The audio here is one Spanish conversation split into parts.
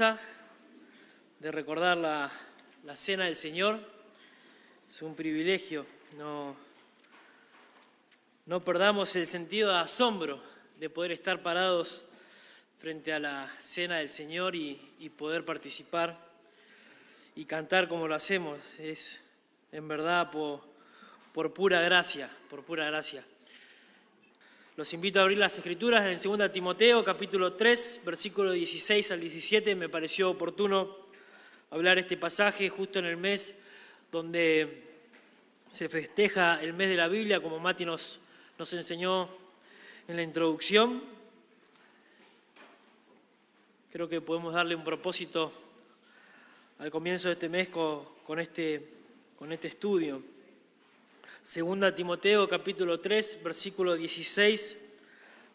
de recordar la, la cena del Señor. Es un privilegio, no, no perdamos el sentido de asombro de poder estar parados frente a la cena del Señor y, y poder participar y cantar como lo hacemos. Es en verdad por, por pura gracia, por pura gracia. Los invito a abrir las escrituras en 2 Timoteo capítulo 3, versículo 16 al 17. Me pareció oportuno hablar este pasaje justo en el mes donde se festeja el mes de la Biblia, como Mati nos, nos enseñó en la introducción. Creo que podemos darle un propósito al comienzo de este mes con, este, con este estudio. Segunda Timoteo capítulo 3, versículo 16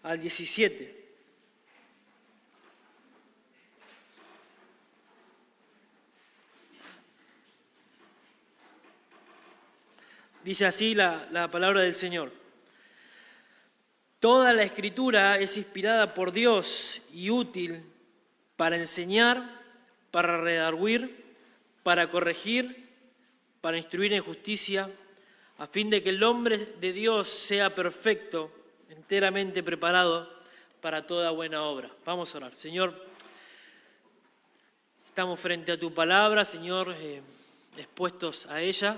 al 17. Dice así la, la palabra del Señor. Toda la escritura es inspirada por Dios y útil para enseñar, para redarguir, para corregir, para instruir en justicia a fin de que el hombre de Dios sea perfecto, enteramente preparado para toda buena obra. Vamos a orar. Señor, estamos frente a tu palabra, Señor, eh, expuestos a ella,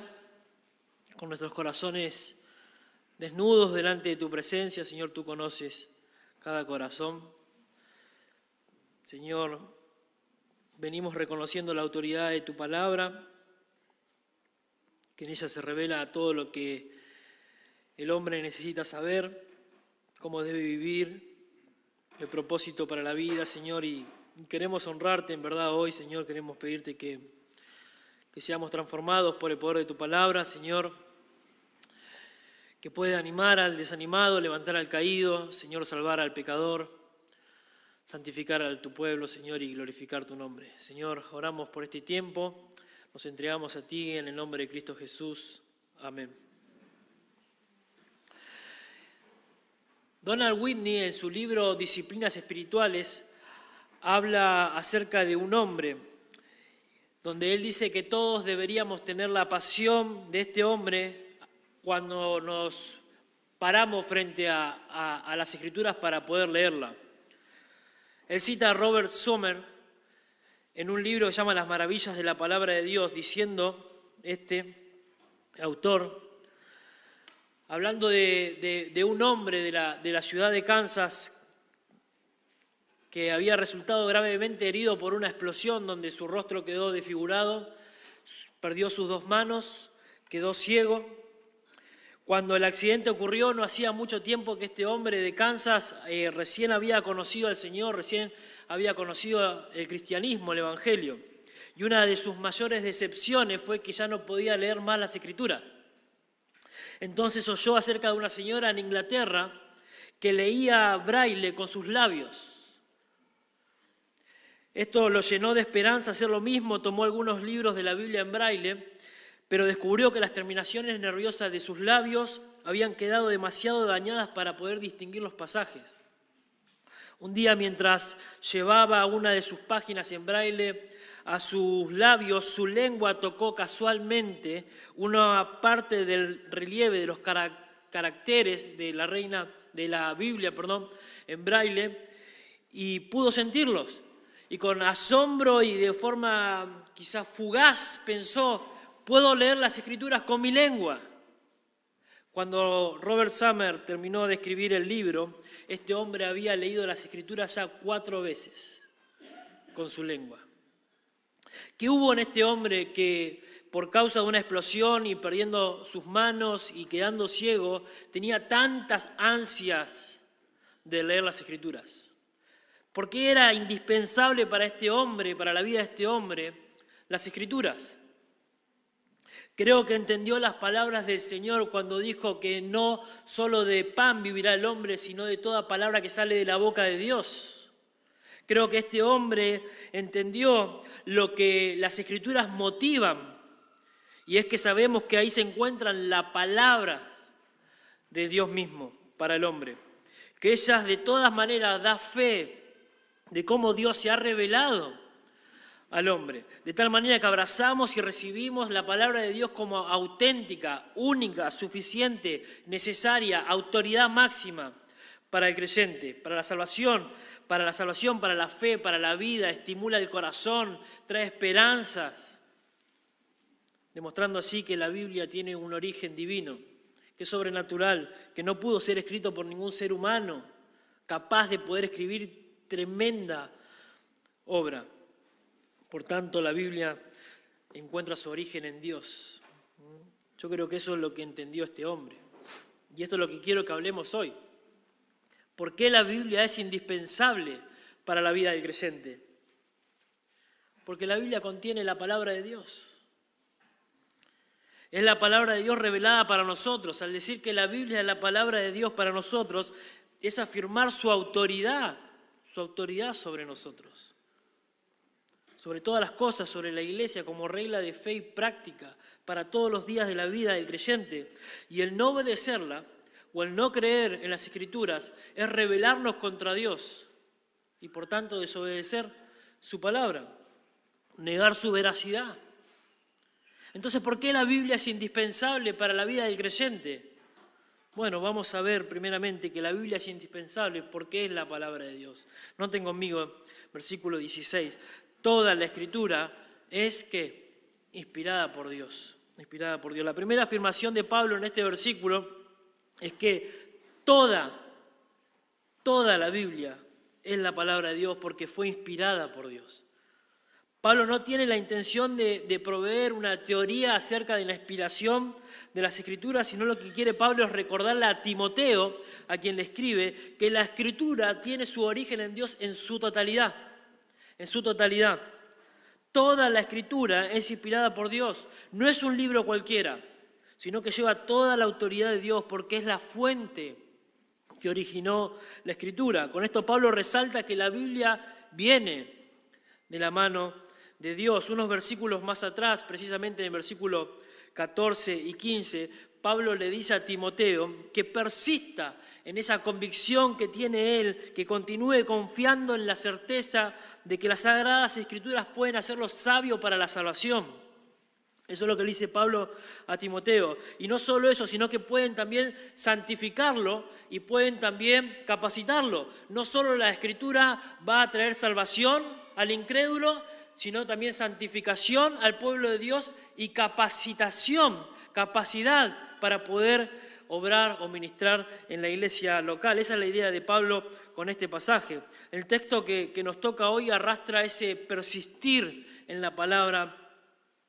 con nuestros corazones desnudos delante de tu presencia. Señor, tú conoces cada corazón. Señor, venimos reconociendo la autoridad de tu palabra que en ella se revela todo lo que el hombre necesita saber, cómo debe vivir, el propósito para la vida, Señor, y queremos honrarte en verdad hoy, Señor, queremos pedirte que, que seamos transformados por el poder de tu palabra, Señor, que pueda animar al desanimado, levantar al caído, Señor, salvar al pecador, santificar a tu pueblo, Señor, y glorificar tu nombre. Señor, oramos por este tiempo. Nos entregamos a ti en el nombre de Cristo Jesús. Amén. Donald Whitney en su libro Disciplinas Espirituales habla acerca de un hombre, donde él dice que todos deberíamos tener la pasión de este hombre cuando nos paramos frente a, a las escrituras para poder leerla. Él cita a Robert Sommer, en un libro que se llama Las maravillas de la palabra de Dios, diciendo este autor, hablando de, un hombre de la, ciudad de Kansas que había resultado gravemente herido por una explosión donde su rostro quedó desfigurado, perdió sus dos manos, quedó ciego. Cuando el accidente ocurrió no hacía mucho tiempo que este hombre de Kansas eh, recién había conocido al Señor, recién había conocido el cristianismo, el Evangelio, y una de sus mayores decepciones fue que ya no podía leer más las escrituras. Entonces oyó acerca de una señora en Inglaterra que leía braille con sus labios. Esto lo llenó de esperanza hacer lo mismo, tomó algunos libros de la Biblia en braille, pero descubrió que las terminaciones nerviosas de sus labios habían quedado demasiado dañadas para poder distinguir los pasajes. Un día mientras llevaba una de sus páginas en braille a sus labios, su lengua tocó casualmente una parte del relieve de los caracteres de la reina de la Biblia, perdón, en braille y pudo sentirlos. Y con asombro y de forma quizás fugaz pensó, puedo leer las escrituras con mi lengua. Cuando Robert Summer terminó de escribir el libro, este hombre había leído las escrituras ya cuatro veces con su lengua. ¿Qué hubo en este hombre que por causa de una explosión y perdiendo sus manos y quedando ciego, tenía tantas ansias de leer las escrituras? ¿Por qué era indispensable para este hombre, para la vida de este hombre, las escrituras? Creo que entendió las palabras del Señor cuando dijo que no solo de pan vivirá el hombre, sino de toda palabra que sale de la boca de Dios. Creo que este hombre entendió lo que las escrituras motivan, y es que sabemos que ahí se encuentran las palabras de Dios mismo para el hombre, que ellas de todas maneras da fe de cómo Dios se ha revelado al hombre. De tal manera que abrazamos y recibimos la palabra de Dios como auténtica, única, suficiente, necesaria, autoridad máxima para el creyente, para la salvación, para la salvación, para la fe, para la vida, estimula el corazón, trae esperanzas, demostrando así que la Biblia tiene un origen divino, que es sobrenatural, que no pudo ser escrito por ningún ser humano, capaz de poder escribir tremenda obra. Por tanto, la Biblia encuentra su origen en Dios. Yo creo que eso es lo que entendió este hombre. Y esto es lo que quiero que hablemos hoy. ¿Por qué la Biblia es indispensable para la vida del creyente? Porque la Biblia contiene la palabra de Dios. Es la palabra de Dios revelada para nosotros. Al decir que la Biblia es la palabra de Dios para nosotros, es afirmar su autoridad, su autoridad sobre nosotros sobre todas las cosas, sobre la iglesia como regla de fe y práctica para todos los días de la vida del creyente. Y el no obedecerla o el no creer en las escrituras es rebelarnos contra Dios y por tanto desobedecer su palabra, negar su veracidad. Entonces, ¿por qué la Biblia es indispensable para la vida del creyente? Bueno, vamos a ver primeramente que la Biblia es indispensable porque es la palabra de Dios. Noten conmigo versículo 16 toda la escritura es que inspirada por Dios, inspirada por Dios. La primera afirmación de Pablo en este versículo es que toda, toda la Biblia es la palabra de Dios porque fue inspirada por Dios. Pablo no tiene la intención de, de, proveer una teoría acerca de la inspiración de las escrituras, sino lo que quiere Pablo es recordarle a Timoteo, a quien le escribe, que la escritura tiene su origen en Dios en su totalidad en su totalidad. Toda la escritura es inspirada por Dios. No es un libro cualquiera, sino que lleva toda la autoridad de Dios porque es la fuente que originó la escritura. Con esto Pablo resalta que la Biblia viene de la mano de Dios. Unos versículos más atrás, precisamente en el versículo 14 y 15, Pablo le dice a Timoteo que persista en esa convicción que tiene él, que continúe confiando en la certeza de que las sagradas escrituras pueden hacerlo sabio para la salvación. Eso es lo que le dice Pablo a Timoteo. Y no solo eso, sino que pueden también santificarlo y pueden también capacitarlo. No solo la escritura va a traer salvación al incrédulo, sino también santificación al pueblo de Dios y capacitación, capacidad para poder obrar o ministrar en la iglesia local. Esa es la idea de Pablo con este pasaje. El texto que, nos toca hoy arrastra ese persistir en la palabra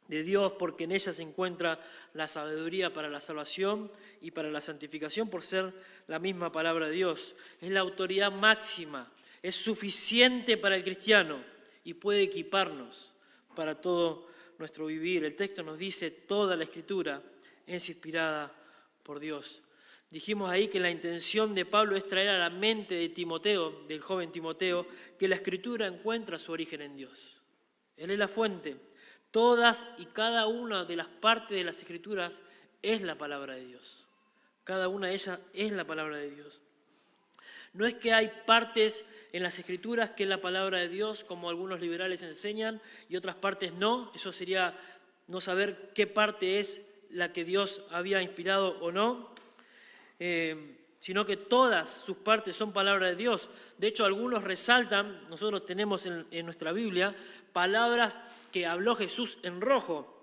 de Dios porque en ella se encuentra la sabiduría para la salvación y para la santificación por ser la misma palabra de Dios. Es la autoridad máxima, es suficiente para el cristiano y puede equiparnos para todo nuestro vivir. El texto nos dice toda la escritura es inspirada por Dios. Dijimos ahí que la intención de Pablo es traer a la mente de Timoteo, del joven Timoteo, que la escritura encuentra su origen en Dios. Él es la fuente. Todas y cada una de las partes de las escrituras es la palabra de Dios. Cada una de ellas es la palabra de Dios. No es que hay partes en las escrituras que es la palabra de Dios, como algunos liberales enseñan, y otras partes no. Eso sería no saber qué parte es la que Dios había inspirado o no, eh, sino que todas sus partes son palabra de Dios. De hecho, algunos resaltan, nosotros tenemos en, nuestra Biblia, palabras que habló Jesús en rojo.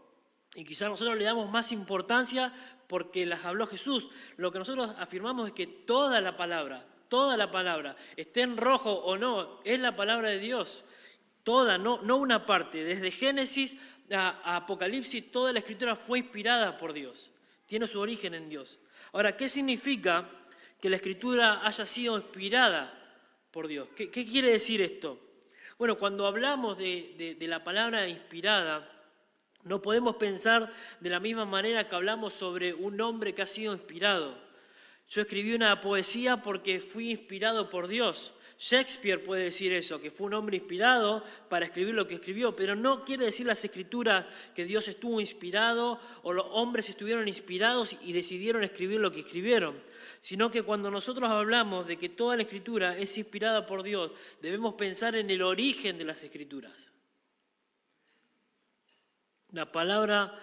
Y quizás nosotros le damos más importancia porque las habló Jesús. Lo que nosotros afirmamos es que toda la palabra, toda la palabra, esté en rojo o no, es la palabra de Dios. Toda, no, no una parte. Desde Génesis a, Apocalipsis, toda la escritura fue inspirada por Dios, tiene su origen en Dios. Ahora, ¿qué significa que la escritura haya sido inspirada por Dios? ¿Qué, quiere decir esto? Bueno, cuando hablamos de, la palabra inspirada, no podemos pensar de la misma manera que hablamos sobre un hombre que ha sido inspirado. Yo escribí una poesía porque fui inspirado por Dios. Shakespeare puede decir eso, que fue un hombre inspirado para escribir lo que escribió, pero no quiere decir las escrituras que Dios estuvo inspirado o los hombres estuvieron inspirados y decidieron escribir lo que escribieron, sino que cuando nosotros hablamos de que toda la escritura es inspirada por Dios, debemos pensar en el origen de las escrituras. La palabra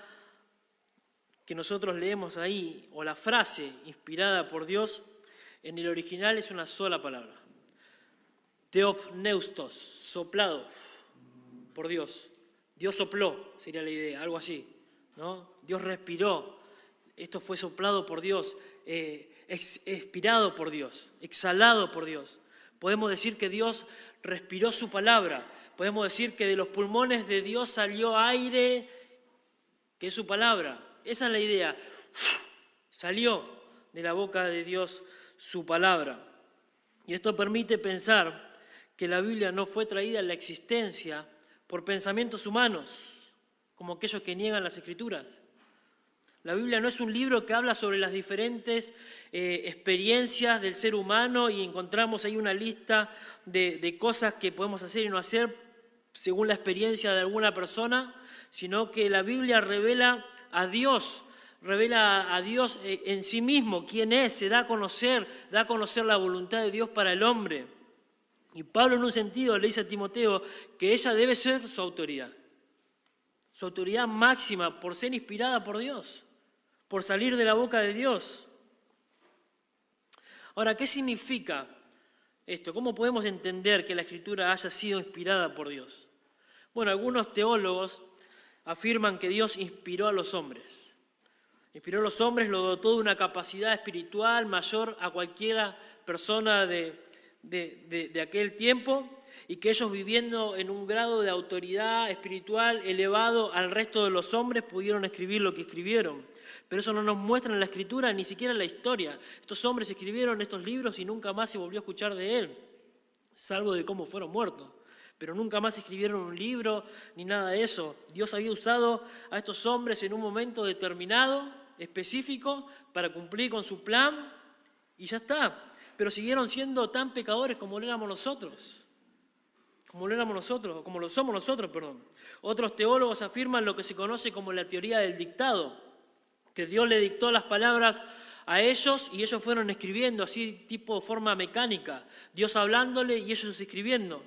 que nosotros leemos ahí, o la frase inspirada por Dios, en el original es una sola palabra. Teopneustos, soplado por Dios. Dios sopló, sería la idea, algo así. ¿no? Dios respiró. Esto fue soplado por Dios, eh, expirado por Dios, exhalado por Dios. Podemos decir que Dios respiró su palabra. Podemos decir que de los pulmones de Dios salió aire, que es su palabra. Esa es la idea. Salió de la boca de Dios su palabra. Y esto permite pensar que la Biblia no fue traída a la existencia por pensamientos humanos, como aquellos que niegan las escrituras. La Biblia no es un libro que habla sobre las diferentes eh, experiencias del ser humano y encontramos ahí una lista de, de cosas que podemos hacer y no hacer según la experiencia de alguna persona, sino que la Biblia revela a Dios, revela a Dios eh, en sí mismo, quién es, se da a conocer, da a conocer la voluntad de Dios para el hombre. Y Pablo en un sentido le dice a Timoteo que ella debe ser su autoridad, su autoridad máxima por ser inspirada por Dios, por salir de la boca de Dios. Ahora, ¿qué significa esto? ¿Cómo podemos entender que la escritura haya sido inspirada por Dios? Bueno, algunos teólogos afirman que Dios inspiró a los hombres. Inspiró a los hombres, lo dotó de una capacidad espiritual mayor a cualquiera persona de, de, aquel tiempo y que ellos viviendo en un grado de autoridad espiritual elevado al resto de los hombres pudieron escribir lo que escribieron. Pero eso no nos muestra en la escritura, ni siquiera en la historia. Estos hombres escribieron estos libros y nunca más se volvió a escuchar de él, salvo de cómo fueron muertos. Pero nunca más escribieron un libro ni nada de eso. Dios había usado a estos hombres en un momento determinado, específico, para cumplir con su plan y ya está pero siguieron siendo tan pecadores como lo éramos nosotros. Como lo éramos nosotros, o como lo somos nosotros, perdón. Otros teólogos afirman lo que se conoce como la teoría del dictado, que Dios le dictó las palabras a ellos y ellos fueron escribiendo así tipo forma mecánica, Dios hablándole y ellos escribiendo.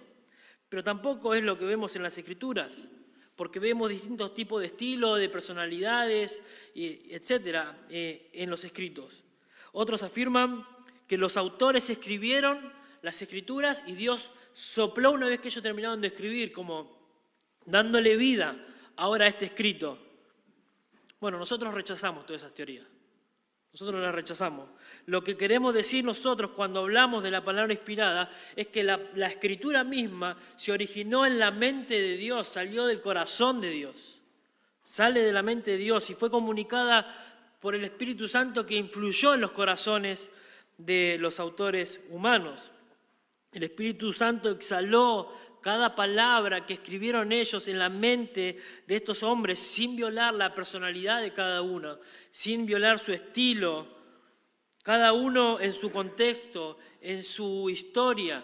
Pero tampoco es lo que vemos en las escrituras, porque vemos distintos tipos de estilos, de personalidades, etcétera, eh, en los escritos. Otros afirman que los autores escribieron las escrituras y Dios sopló una vez que ellos terminaron de escribir, como dándole vida ahora a este escrito. Bueno, nosotros rechazamos todas esas teorías. Nosotros las rechazamos. Lo que queremos decir nosotros cuando hablamos de la palabra inspirada es que la, la, escritura misma se originó en la mente de Dios, salió del corazón de Dios, sale de la mente de Dios y fue comunicada por el Espíritu Santo que influyó en los corazones de los autores humanos. El Espíritu Santo exhaló cada palabra que escribieron ellos en la mente de estos hombres sin violar la personalidad de cada uno, sin violar su estilo, cada uno en su contexto, en su historia.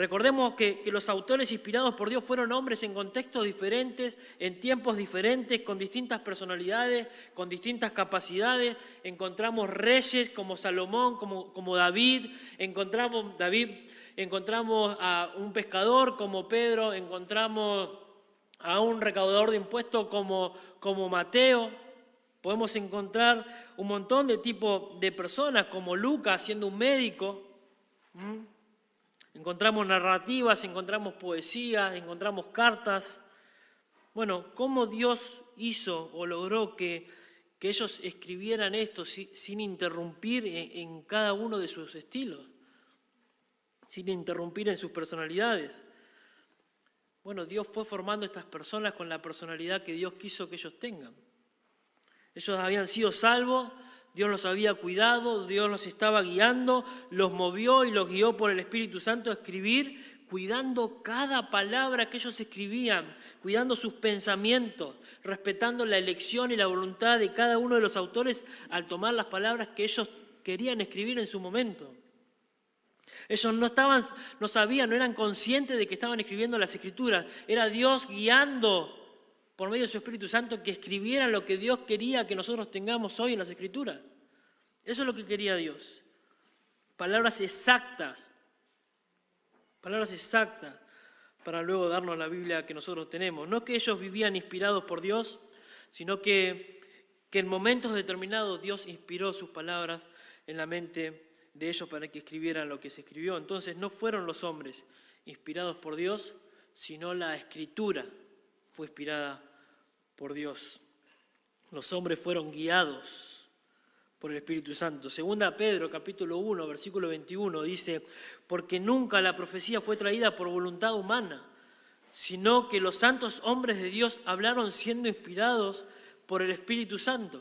Recordemos que, los autores inspirados por Dios fueron hombres en contextos diferentes, en tiempos diferentes, con distintas personalidades, con distintas capacidades. Encontramos reyes como Salomón, como, David, encontramos David, encontramos a un pescador como Pedro, encontramos a un recaudador de impuestos como, Mateo. Podemos encontrar un montón de tipos de personas como Lucas siendo un médico. Encontramos narrativas, encontramos poesías, encontramos cartas. Bueno, ¿cómo Dios hizo o logró que, que ellos escribieran esto sin interrumpir en, cada uno de sus estilos? Sin interrumpir en sus personalidades. Bueno, Dios fue formando estas personas con la personalidad que Dios quiso que ellos tengan. Ellos habían sido salvos Dios los había cuidado, Dios los estaba guiando, los movió y los guió por el Espíritu Santo a escribir, cuidando cada palabra que ellos escribían, cuidando sus pensamientos, respetando la elección y la voluntad de cada uno de los autores al tomar las palabras que ellos querían escribir en su momento. Ellos no estaban, no sabían, no eran conscientes de que estaban escribiendo las escrituras. Era Dios guiando por medio de su Espíritu Santo, que escribieran lo que Dios quería que nosotros tengamos hoy en las Escrituras. Eso es lo que quería Dios. Palabras exactas. Palabras exactas. para luego darnos la Biblia que nosotros tenemos. No que ellos vivían inspirados por Dios, sino que, en momentos determinados Dios inspiró sus palabras en la mente de ellos para que escribieran lo que se escribió. Entonces no fueron los hombres inspirados por Dios, sino la escritura fue inspirada por Dios. Los hombres fueron guiados por el Espíritu Santo. Segunda Pedro capítulo 1, versículo 21 dice, porque nunca la profecía fue traída por voluntad humana, sino que los santos hombres de Dios hablaron siendo inspirados por el Espíritu Santo.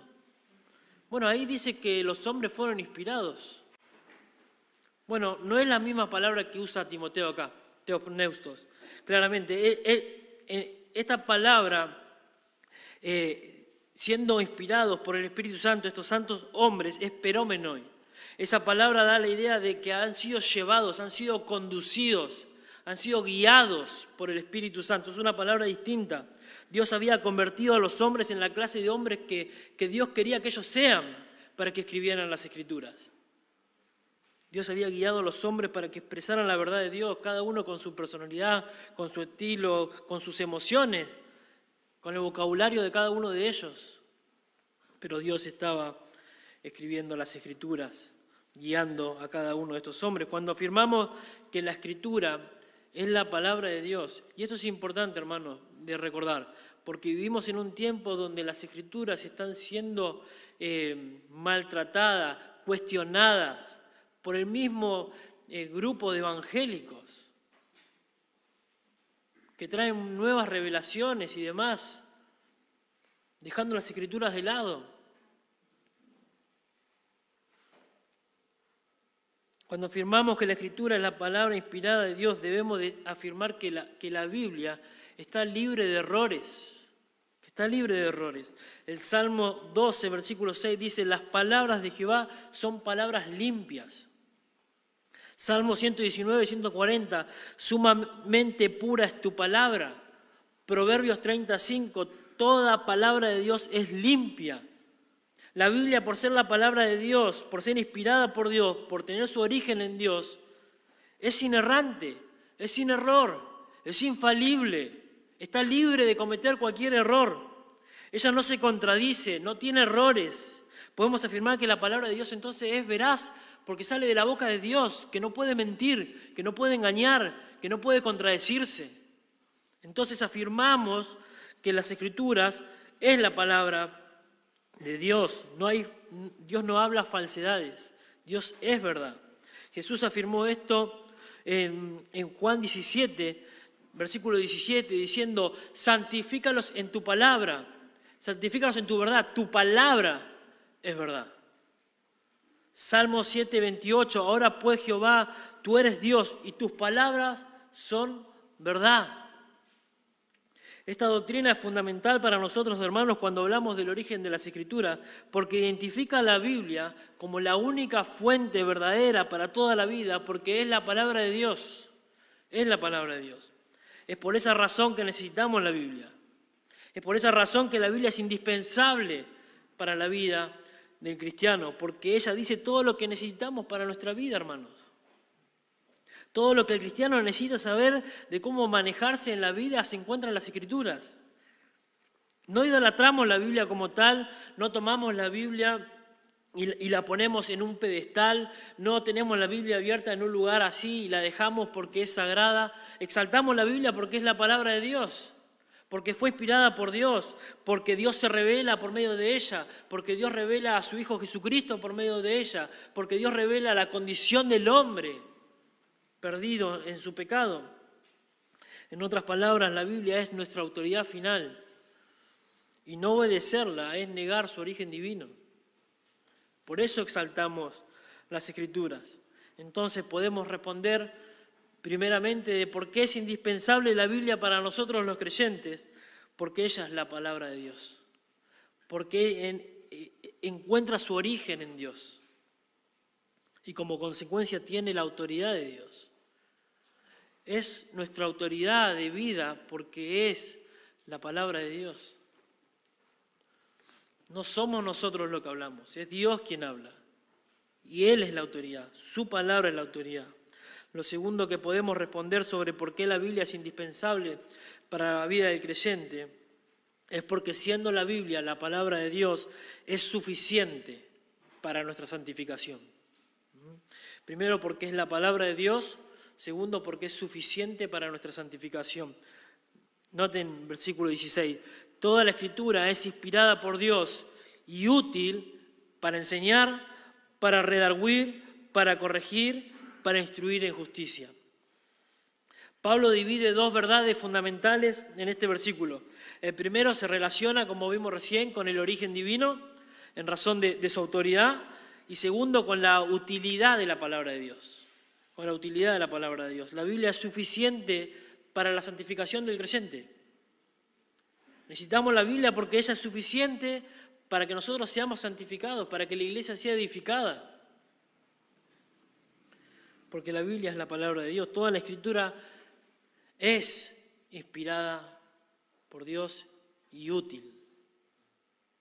Bueno, ahí dice que los hombres fueron inspirados. Bueno, no es la misma palabra que usa Timoteo acá, teopneustos. Claramente, esta palabra eh, siendo inspirados por el Espíritu Santo, estos santos hombres, es perómenoi. Esa palabra da la idea de que han sido llevados, han sido conducidos, han sido guiados por el Espíritu Santo. Es una palabra distinta. Dios había convertido a los hombres en la clase de hombres que, que Dios quería que ellos sean para que escribieran las escrituras. Dios había guiado a los hombres para que expresaran la verdad de Dios, cada uno con su personalidad, con su estilo, con sus emociones, con el vocabulario de cada uno de ellos. Pero Dios estaba escribiendo las escrituras, guiando a cada uno de estos hombres. Cuando afirmamos que la escritura es la palabra de Dios, y esto es importante, hermano, de recordar, porque vivimos en un tiempo donde las escrituras están siendo eh, maltratadas, cuestionadas por el mismo eh, grupo de evangélicos que traen nuevas revelaciones y demás, dejando las escrituras de lado. Cuando afirmamos que la escritura es la palabra inspirada de Dios, debemos de afirmar que la, que la Biblia está libre de errores, que está libre de errores. El Salmo 12, versículo 6 dice, las palabras de Jehová son palabras limpias Salmo 119, 140, sumamente pura es tu palabra. Proverbios 35, toda palabra de Dios es limpia. La Biblia, por ser la palabra de Dios, por ser inspirada por Dios, por tener su origen en Dios, es inerrante, es sin error, es infalible, está libre de cometer cualquier error. Ella no se contradice, no tiene errores. Podemos afirmar que la palabra de Dios entonces es veraz porque sale de la boca de Dios, que no puede mentir, que no puede engañar, que no puede contradecirse. Entonces afirmamos que las escrituras es la palabra de Dios. No hay, Dios no habla falsedades, Dios es verdad. Jesús afirmó esto en, en Juan 17, versículo 17, diciendo, santifícalos en tu palabra, santifícalos en tu verdad, tu palabra es verdad. Salmo 7, 28, ahora pues Jehová, tú eres Dios y tus palabras son verdad. Esta doctrina es fundamental para nosotros, hermanos, cuando hablamos del origen de las escrituras, porque identifica a la Biblia como la única fuente verdadera para toda la vida, porque es la palabra de Dios. Es la palabra de Dios. Es por esa razón que necesitamos la Biblia. Es por esa razón que la Biblia es indispensable para la vida del cristiano, porque ella dice todo lo que necesitamos para nuestra vida, hermanos. Todo lo que el cristiano necesita saber de cómo manejarse en la vida se encuentra en las escrituras. No idolatramos la Biblia como tal, no tomamos la Biblia y, la ponemos en un pedestal, no tenemos la Biblia abierta en un lugar así y la dejamos porque es sagrada. Exaltamos la Biblia porque es la palabra de Dios porque fue inspirada por Dios, porque Dios se revela por medio de ella, porque Dios revela a su Hijo Jesucristo por medio de ella, porque Dios revela la condición del hombre perdido en su pecado. En otras palabras, la Biblia es nuestra autoridad final y no obedecerla es negar su origen divino. Por eso exaltamos las escrituras. Entonces podemos responder primeramente de por qué es indispensable la Biblia para nosotros los creyentes, porque ella es la palabra de Dios, porque eh, encuentra su origen en Dios y como consecuencia tiene la autoridad de Dios. Es nuestra autoridad de vida porque es la palabra de Dios. No somos nosotros los que hablamos, es Dios quien habla. Y Él es la autoridad, su palabra es la autoridad. Lo segundo que podemos responder sobre por qué la Biblia es indispensable para la vida del creyente es porque siendo la Biblia la palabra de Dios es suficiente para nuestra santificación. Primero porque es la palabra de Dios, segundo porque es suficiente para nuestra santificación. Noten versículo 16, toda la escritura es inspirada por Dios y útil para enseñar, para redarguir, para corregir, para instruir en justicia. Pablo divide dos verdades fundamentales en este versículo. El primero se relaciona, como vimos recién, con el origen divino, en razón de, su autoridad, y segundo, con la utilidad de la palabra de Dios. Con la utilidad de la palabra de Dios. La Biblia es suficiente para la santificación del creyente. Necesitamos la Biblia porque ella es suficiente para que nosotros seamos santificados, para que la iglesia sea edificada. Porque la Biblia es la palabra de Dios. Toda la escritura es inspirada por Dios y útil.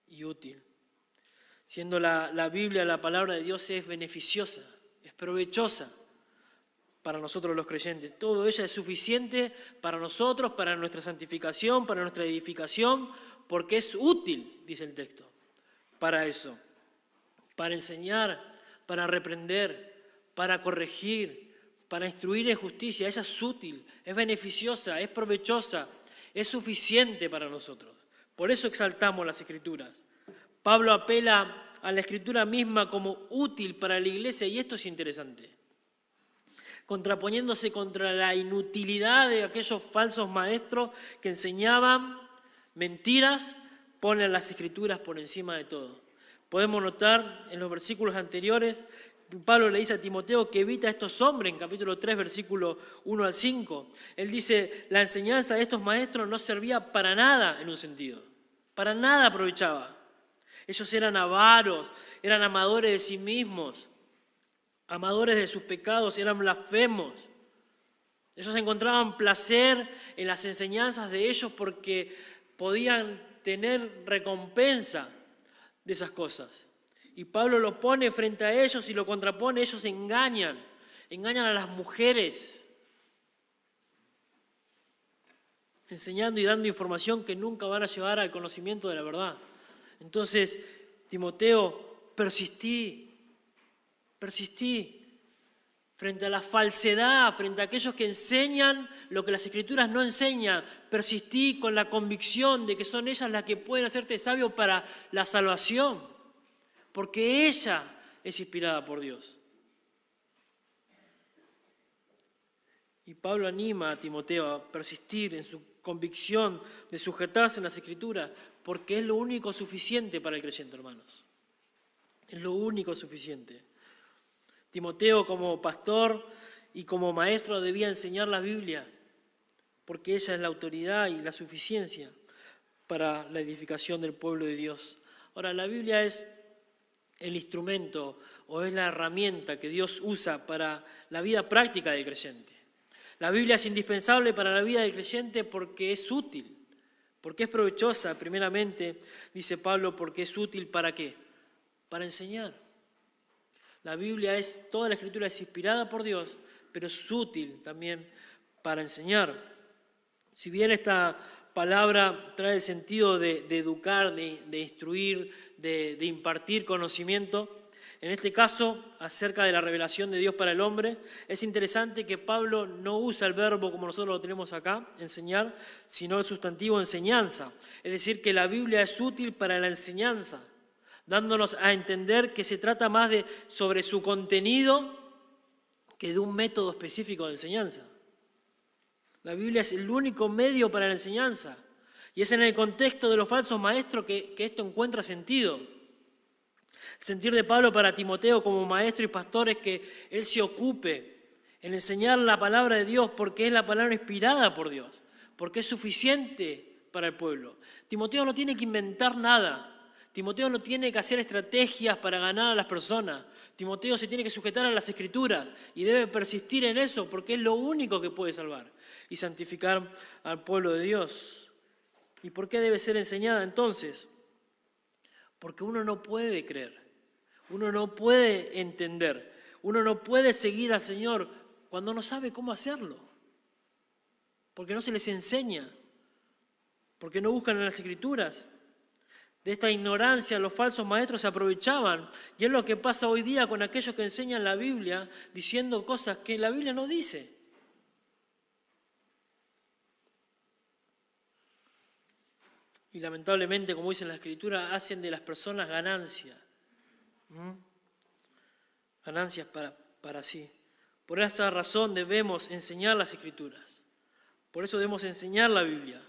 Y útil. Siendo la, la, Biblia, la palabra de Dios, es beneficiosa, es provechosa para nosotros los creyentes. Todo ella es suficiente para nosotros, para nuestra santificación, para nuestra edificación, porque es útil, dice el texto, para eso, para enseñar, para reprender, para corregir, para instruir en justicia. Esa es útil, es beneficiosa, es provechosa, es suficiente para nosotros. Por eso exaltamos las escrituras. Pablo apela a la escritura misma como útil para la iglesia y esto es interesante. Contraponiéndose contra la inutilidad de aquellos falsos maestros que enseñaban mentiras, ponen las escrituras por encima de todo. Podemos notar en los versículos anteriores Pablo le dice a Timoteo que evita a estos hombres en capítulo 3, versículo 1 al 5. Él dice, la enseñanza de estos maestros no servía para nada en un sentido, para nada aprovechaba. Ellos eran avaros, eran amadores de sí mismos, amadores de sus pecados, eran blasfemos. Ellos encontraban placer en las enseñanzas de ellos porque podían tener recompensa de esas cosas. Y Pablo lo pone frente a ellos y lo contrapone, ellos engañan, engañan a las mujeres, enseñando y dando información que nunca van a llevar al conocimiento de la verdad. Entonces, Timoteo, persistí, persistí frente a la falsedad, frente a aquellos que enseñan lo que las escrituras no enseñan. Persistí con la convicción de que son ellas las que pueden hacerte sabio para la salvación porque ella es inspirada por Dios. Y Pablo anima a Timoteo a persistir en su convicción de sujetarse en las escrituras, porque es lo único suficiente para el creyente, hermanos. Es lo único suficiente. Timoteo como pastor y como maestro debía enseñar la Biblia, porque ella es la autoridad y la suficiencia para la edificación del pueblo de Dios. Ahora, la Biblia es el instrumento o es la herramienta que Dios usa para la vida práctica del creyente. La Biblia es indispensable para la vida del creyente porque es útil, porque es provechosa, primeramente, dice Pablo, porque es útil para qué? Para enseñar. La Biblia es, toda la escritura es inspirada por Dios, pero es útil también para enseñar. Si bien esta palabra trae el sentido de, educar, de, instruir, de, impartir conocimiento. En este caso, acerca de la revelación de Dios para el hombre, es interesante que Pablo no usa el verbo como nosotros lo tenemos acá, enseñar, sino el sustantivo enseñanza. Es decir, que la Biblia es útil para la enseñanza, dándonos a entender que se trata más de sobre su contenido que de un método específico de enseñanza. La Biblia es el único medio para la enseñanza. Y es en el contexto de los falsos maestros que, esto encuentra sentido. El sentir de Pablo para Timoteo como maestro y pastor es que él se ocupe en enseñar la palabra de Dios porque es la palabra inspirada por Dios, porque es suficiente para el pueblo. Timoteo no tiene que inventar nada. Timoteo no tiene que hacer estrategias para ganar a las personas. Timoteo se tiene que sujetar a las escrituras y debe persistir en eso porque es lo único que puede salvar y santificar al pueblo de Dios. ¿Y por qué debe ser enseñada entonces? Porque uno no puede creer, uno no puede entender, uno no puede seguir al Señor cuando no sabe cómo hacerlo, porque no se les enseña, porque no buscan en las escrituras. De esta ignorancia los falsos maestros se aprovechaban. Y es lo que pasa hoy día con aquellos que enseñan la Biblia diciendo cosas que la Biblia no dice. Y lamentablemente, como dice la Escritura, hacen de las personas ganancia. Ganancias para, para sí. Por esa razón debemos enseñar las Escrituras. Por eso debemos enseñar la Biblia.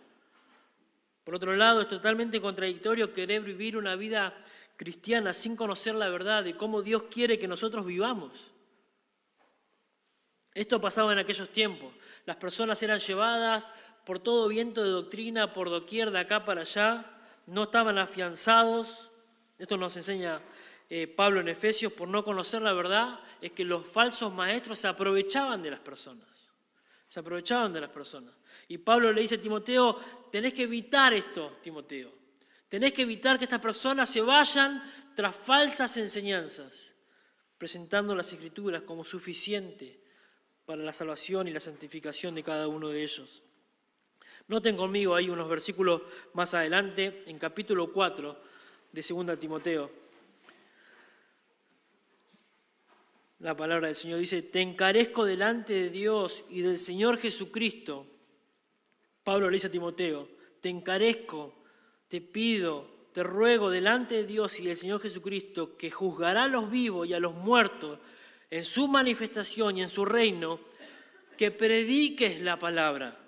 Por otro lado, es totalmente contradictorio querer vivir una vida cristiana sin conocer la verdad de cómo Dios quiere que nosotros vivamos. Esto pasaba en aquellos tiempos. Las personas eran llevadas por todo viento de doctrina, por doquier, de acá para allá, no estaban afianzados. Esto nos enseña eh, Pablo en Efesios, por no conocer la verdad, es que los falsos maestros se aprovechaban de las personas. Se aprovechaban de las personas. Y Pablo le dice a Timoteo, tenés que evitar esto, Timoteo. Tenés que evitar que estas personas se vayan tras falsas enseñanzas, presentando las escrituras como suficiente para la salvación y la santificación de cada uno de ellos. Noten conmigo ahí unos versículos más adelante, en capítulo 4 de 2 Timoteo. La palabra del Señor dice, te encarezco delante de Dios y del Señor Jesucristo Pablo le dice a Timoteo, te encarezco, te pido, te ruego delante de Dios y del Señor Jesucristo, que juzgará a los vivos y a los muertos en su manifestación y en su reino, que prediques la palabra,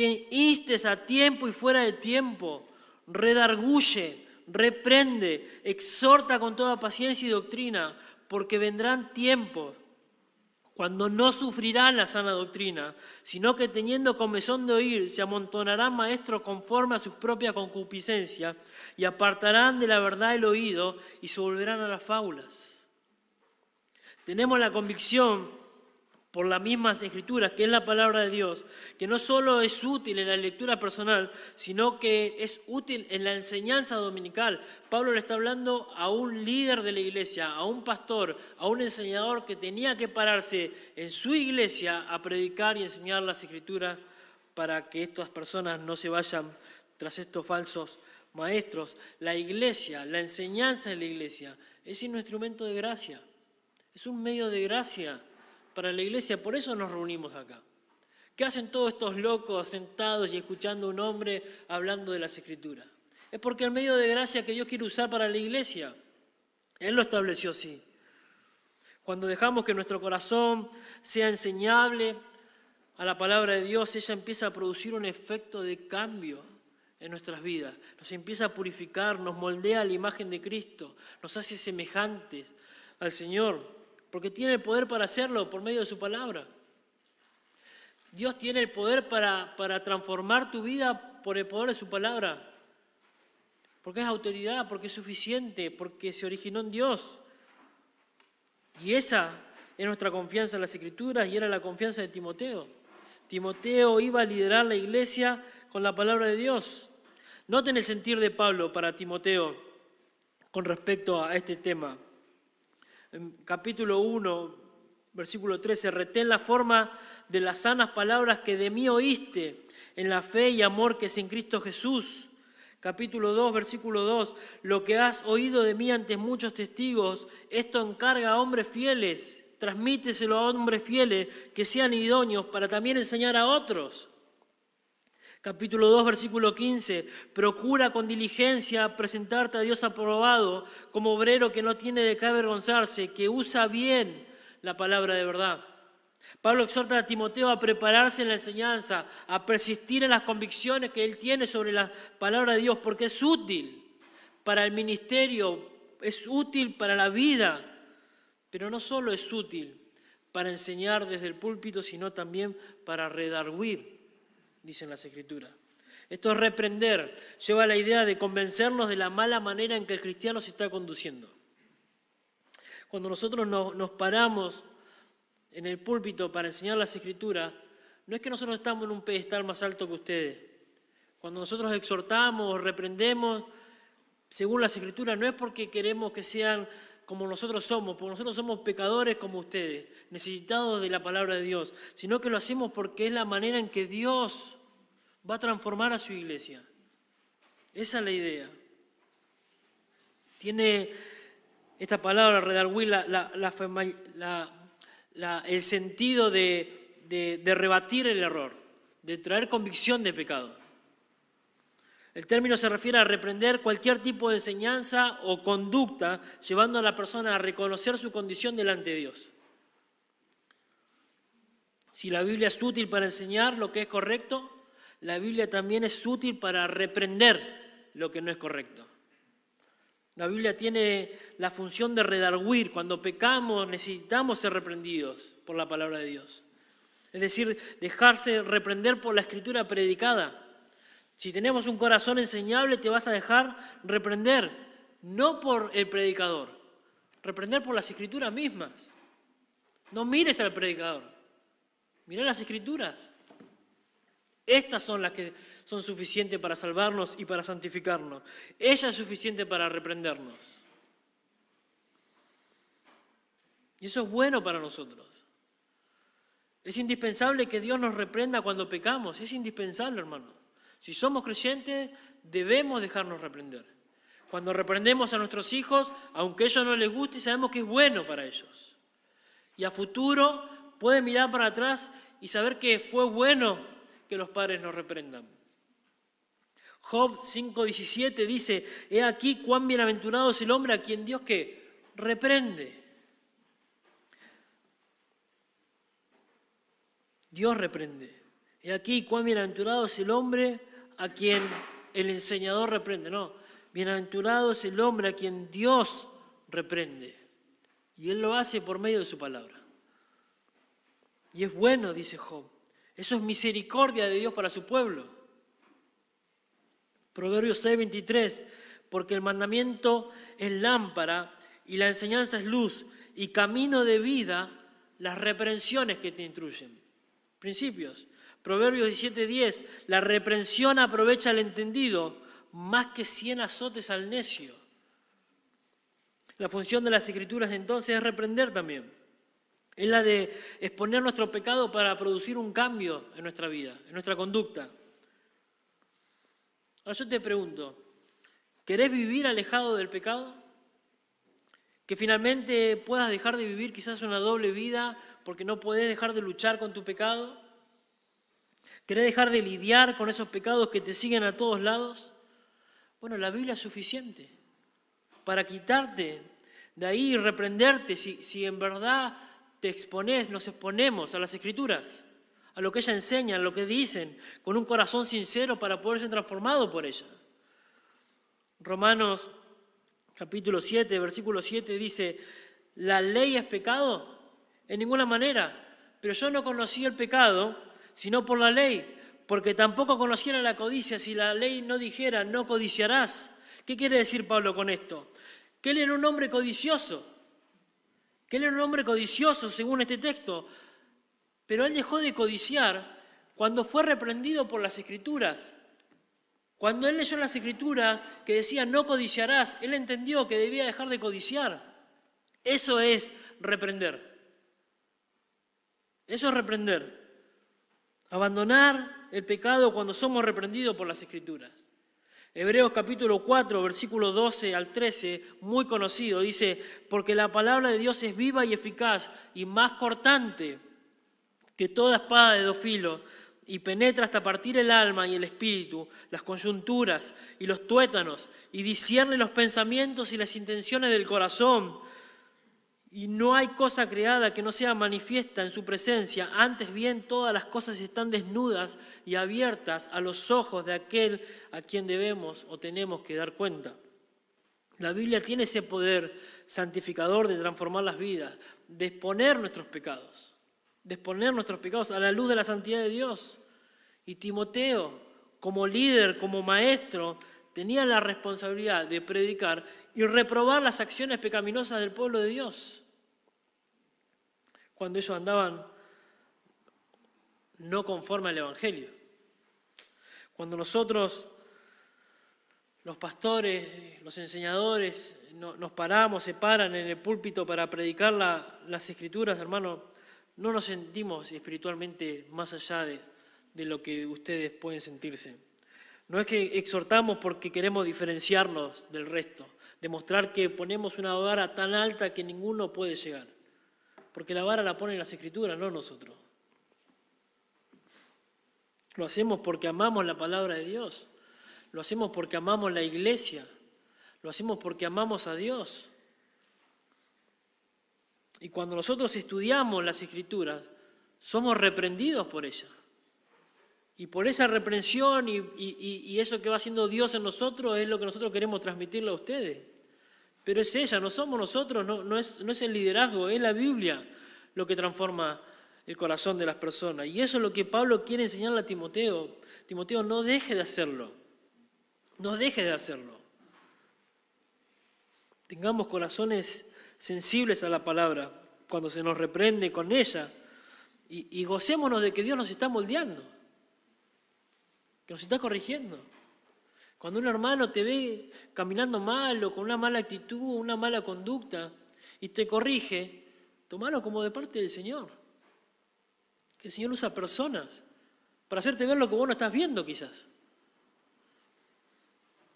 que instes a tiempo y fuera de tiempo, redarguye, reprende, exhorta con toda paciencia y doctrina, porque vendrán tiempos cuando no sufrirán la sana doctrina, sino que teniendo comezón de oír, se amontonarán maestros conforme a sus propias concupiscencias y apartarán de la verdad el oído y se volverán a las fábulas. Tenemos la convicción por las mismas escrituras, que es la palabra de Dios, que no solo es útil en la lectura personal, sino que es útil en la enseñanza dominical. Pablo le está hablando a un líder de la iglesia, a un pastor, a un enseñador que tenía que pararse en su iglesia a predicar y enseñar las escrituras para que estas personas no se vayan tras estos falsos maestros. La iglesia, la enseñanza de la iglesia, es un instrumento de gracia, es un medio de gracia para la iglesia, por eso nos reunimos acá. ¿Qué hacen todos estos locos sentados y escuchando a un hombre hablando de las escrituras? Es porque el medio de gracia que Dios quiere usar para la iglesia, Él lo estableció así. Cuando dejamos que nuestro corazón sea enseñable a la palabra de Dios, ella empieza a producir un efecto de cambio en nuestras vidas. Nos empieza a purificar, nos moldea la imagen de Cristo, nos hace semejantes al Señor porque tiene el poder para hacerlo por medio de su palabra. Dios tiene el poder para, para transformar tu vida por el poder de su palabra. Porque es autoridad, porque es suficiente, porque se originó en Dios. Y esa es nuestra confianza en las Escrituras y era la confianza de Timoteo. Timoteo iba a liderar la iglesia con la palabra de Dios. Noten el sentir de Pablo para Timoteo con respecto a este tema en capítulo 1, versículo 13, retén la forma de las sanas palabras que de mí oíste en la fe y amor que es en Cristo Jesús. Capítulo 2, versículo 2, lo que has oído de mí ante muchos testigos, esto encarga a hombres fieles, transmíteselo a hombres fieles que sean idóneos para también enseñar a otros. Capítulo 2, versículo 15. Procura con diligencia presentarte a Dios aprobado como obrero que no tiene de qué avergonzarse, que usa bien la palabra de verdad. Pablo exhorta a Timoteo a prepararse en la enseñanza, a persistir en las convicciones que él tiene sobre la palabra de Dios, porque es útil para el ministerio, es útil para la vida, pero no solo es útil para enseñar desde el púlpito, sino también para redarguir dicen las escrituras. Esto es reprender, lleva la idea de convencernos de la mala manera en que el cristiano se está conduciendo. Cuando nosotros nos, paramos en el púlpito para enseñar las escrituras, no es que nosotros estamos en un pedestal más alto que ustedes. Cuando nosotros exhortamos, reprendemos, según las escrituras, no es porque queremos que sean como nosotros somos, porque nosotros somos pecadores como ustedes, necesitados de la palabra de Dios, sino que lo hacemos porque es la manera en que Dios va a transformar a su iglesia. Esa es la idea. Tiene esta palabra, redarguir, el sentido de rebatir el error, de traer convicción de pecado. El término se refiere a reprender cualquier tipo de enseñanza o conducta, llevando a la persona a reconocer su condición delante de Dios. Si la Biblia es útil para enseñar lo que es correcto, la Biblia también es útil para reprender lo que no es correcto. La Biblia tiene la función de redarguir. Cuando pecamos necesitamos ser reprendidos por la palabra de Dios. Es decir, dejarse reprender por la escritura predicada. Si tenemos un corazón enseñable, te vas a dejar reprender, no por el predicador, reprender por las escrituras mismas. No mires al predicador, mira las escrituras. Estas son las que son suficientes para salvarnos y para santificarnos. Ella es suficiente para reprendernos. Y eso es bueno para nosotros. Es indispensable que Dios nos reprenda cuando pecamos. Es indispensable, hermano. Si somos creyentes, debemos dejarnos reprender. Cuando reprendemos a nuestros hijos, aunque a ellos no les guste, sabemos que es bueno para ellos. Y a futuro pueden mirar para atrás y saber que fue bueno que los padres nos reprendan. Job 5:17 dice, he aquí cuán bienaventurado es el hombre a quien Dios que reprende. Dios reprende. He aquí cuán bienaventurado es el hombre a quien el enseñador reprende, no. Bienaventurado es el hombre a quien Dios reprende. Y Él lo hace por medio de su palabra. Y es bueno, dice Job. Eso es misericordia de Dios para su pueblo. Proverbios 6:23, porque el mandamiento es lámpara y la enseñanza es luz y camino de vida las reprensiones que te instruyen. Principios. Proverbios 17:10, la reprensión aprovecha al entendido más que cien azotes al necio. La función de las escrituras entonces es reprender también. Es la de exponer nuestro pecado para producir un cambio en nuestra vida, en nuestra conducta. Ahora yo te pregunto, ¿querés vivir alejado del pecado? Que finalmente puedas dejar de vivir quizás una doble vida porque no podés dejar de luchar con tu pecado. ¿Querés dejar de lidiar con esos pecados que te siguen a todos lados? Bueno, la Biblia es suficiente para quitarte de ahí y reprenderte si, si en verdad te expones, nos exponemos a las escrituras, a lo que ella enseña, a lo que dicen, con un corazón sincero para poder ser transformado por ella. Romanos capítulo 7, versículo 7 dice, ¿la ley es pecado? En ninguna manera, pero yo no conocí el pecado sino por la ley, porque tampoco conociera la codicia si la ley no dijera no codiciarás. ¿Qué quiere decir Pablo con esto? Que él era un hombre codicioso, que él era un hombre codicioso según este texto, pero él dejó de codiciar cuando fue reprendido por las escrituras. Cuando él leyó las escrituras que decían no codiciarás, él entendió que debía dejar de codiciar. Eso es reprender. Eso es reprender. Abandonar el pecado cuando somos reprendidos por las Escrituras. Hebreos capítulo 4, versículo 12 al 13, muy conocido, dice, porque la palabra de Dios es viva y eficaz y más cortante que toda espada de dos filos y penetra hasta partir el alma y el espíritu, las coyunturas y los tuétanos, y discierne los pensamientos y las intenciones del corazón. Y no hay cosa creada que no sea manifiesta en su presencia, antes bien todas las cosas están desnudas y abiertas a los ojos de aquel a quien debemos o tenemos que dar cuenta. La Biblia tiene ese poder santificador de transformar las vidas, de exponer nuestros pecados, de exponer nuestros pecados a la luz de la santidad de Dios. Y Timoteo, como líder, como maestro, tenía la responsabilidad de predicar y reprobar las acciones pecaminosas del pueblo de Dios cuando ellos andaban no conforme al Evangelio. Cuando nosotros los pastores, los enseñadores, nos paramos, se paran en el púlpito para predicar las escrituras, hermano, no nos sentimos espiritualmente más allá de, de lo que ustedes pueden sentirse. No es que exhortamos porque queremos diferenciarnos del resto, demostrar que ponemos una vara tan alta que ninguno puede llegar, porque la vara la ponen las escrituras, no nosotros. Lo hacemos porque amamos la palabra de Dios, lo hacemos porque amamos la iglesia, lo hacemos porque amamos a Dios. Y cuando nosotros estudiamos las escrituras, somos reprendidos por ellas. Y por esa reprensión y, eso que va haciendo Dios en nosotros es lo que nosotros queremos transmitirle a ustedes. Pero es ella, no somos nosotros, no, es, el liderazgo, es la Biblia lo que transforma el corazón de las personas. Y eso es lo que Pablo quiere enseñarle a Timoteo. Timoteo, no deje de hacerlo. No deje de hacerlo. Tengamos corazones sensibles a la palabra cuando se nos reprende con ella. Y, y gocémonos de que Dios nos está moldeando, que nos está corrigiendo. Cuando un hermano te ve caminando mal o con una mala actitud, una mala conducta, y te corrige, tomalo como de parte del Señor. Que el Señor usa personas para hacerte ver lo que vos no estás viendo quizás.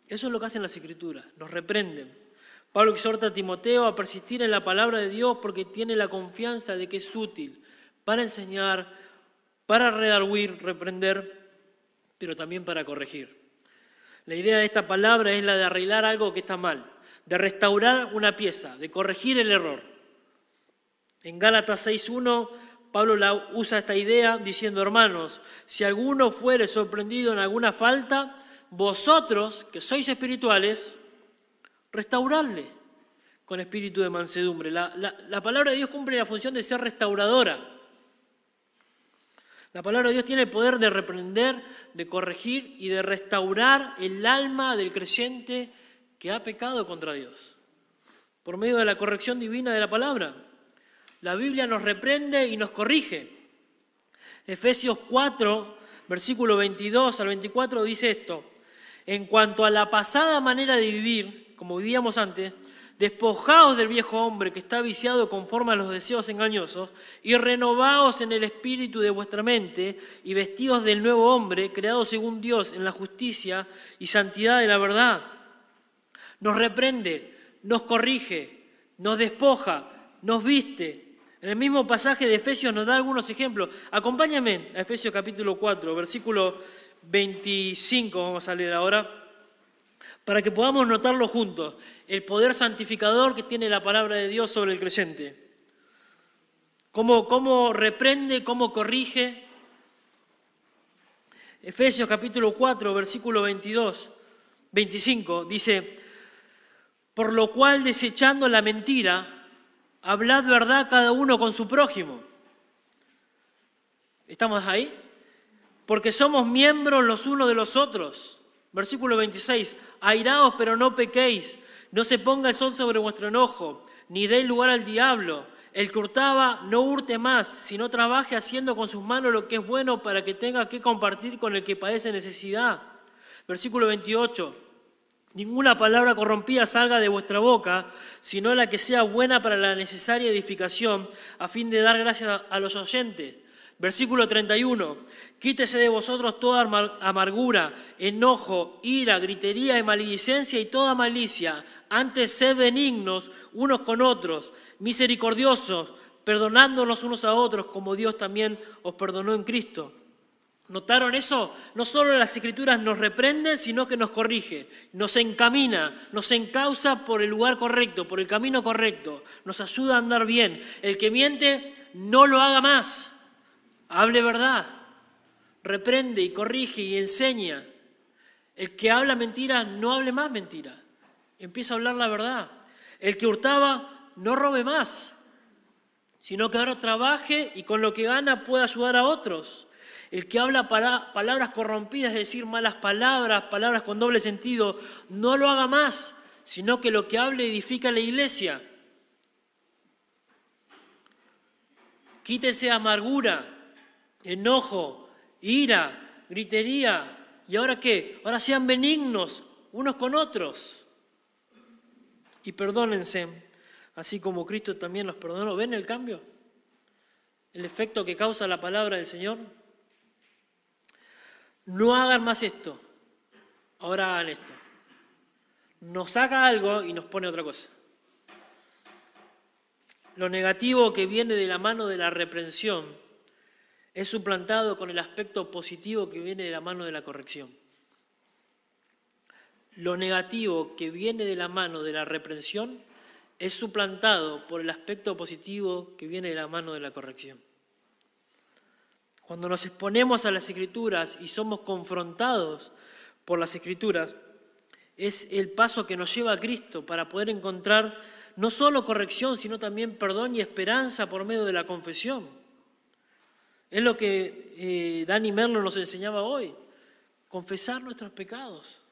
Eso es lo que hacen las escrituras, nos reprenden. Pablo exhorta a Timoteo a persistir en la palabra de Dios porque tiene la confianza de que es útil para enseñar, para redarguir, reprender, pero también para corregir. La idea de esta palabra es la de arreglar algo que está mal, de restaurar una pieza, de corregir el error. En Gálatas 6.1 Pablo usa esta idea diciendo, hermanos, si alguno fuere sorprendido en alguna falta, vosotros, que sois espirituales, restauradle con espíritu de mansedumbre. La, la, palabra de Dios cumple la función de ser restauradora. La palabra de Dios tiene el poder de reprender, de corregir y de restaurar el alma del creyente que ha pecado contra Dios, por medio de la corrección divina de la palabra. La Biblia nos reprende y nos corrige. Efesios 4, versículo 22 al 24 dice esto. En cuanto a la pasada manera de vivir, como vivíamos antes, despojaos del viejo hombre que está viciado conforme a los deseos engañosos, y renovaos en el espíritu de vuestra mente, y vestidos del nuevo hombre, creado según Dios en la justicia y santidad de la verdad. Nos reprende, nos corrige, nos despoja, nos viste, en el mismo pasaje de Efesios nos da algunos ejemplos. Acompáñame a Efesios capítulo 4, versículo 25, vamos a leer ahora, para que podamos notarlo juntos, el poder santificador que tiene la palabra de Dios sobre el creyente. Cómo, cómo reprende, cómo corrige. Efesios capítulo 4, versículo 22, 25, dice, por lo cual desechando la mentira, Hablad verdad cada uno con su prójimo. ¿Estamos ahí? Porque somos miembros los unos de los otros. Versículo 26. Airaos, pero no pequéis. No se ponga el sol sobre vuestro enojo, ni dé lugar al diablo. El que hurtaba no hurte más, sino trabaje haciendo con sus manos lo que es bueno para que tenga que compartir con el que padece necesidad. Versículo 28. Ninguna palabra corrompida salga de vuestra boca, sino la que sea buena para la necesaria edificación, a fin de dar gracias a los oyentes. Versículo 31. Quítese de vosotros toda amargura, enojo, ira, gritería y maledicencia y toda malicia. Antes sed benignos unos con otros, misericordiosos, perdonándonos unos a otros, como Dios también os perdonó en Cristo. ¿Notaron eso? No solo las escrituras nos reprenden, sino que nos corrige, nos encamina, nos encausa por el lugar correcto, por el camino correcto, nos ayuda a andar bien. El que miente, no lo haga más, hable verdad, reprende y corrige y enseña. El que habla mentira, no hable más mentira, empieza a hablar la verdad. El que hurtaba, no robe más, sino que ahora trabaje y con lo que gana pueda ayudar a otros. El que habla palabras corrompidas, es decir, malas palabras, palabras con doble sentido, no lo haga más, sino que lo que hable edifica la iglesia. Quítese amargura, enojo, ira, gritería. ¿Y ahora qué? Ahora sean benignos unos con otros. Y perdónense, así como Cristo también los perdonó. ¿Ven el cambio? El efecto que causa la palabra del Señor. No hagan más esto, ahora hagan esto. Nos haga algo y nos pone otra cosa. Lo negativo que viene de la mano de la reprensión es suplantado con el aspecto positivo que viene de la mano de la corrección. Lo negativo que viene de la mano de la reprensión es suplantado por el aspecto positivo que viene de la mano de la corrección. Cuando nos exponemos a las escrituras y somos confrontados por las escrituras, es el paso que nos lleva a Cristo para poder encontrar no solo corrección, sino también perdón y esperanza por medio de la confesión. Es lo que eh, Dani Merlo nos enseñaba hoy, confesar nuestros pecados.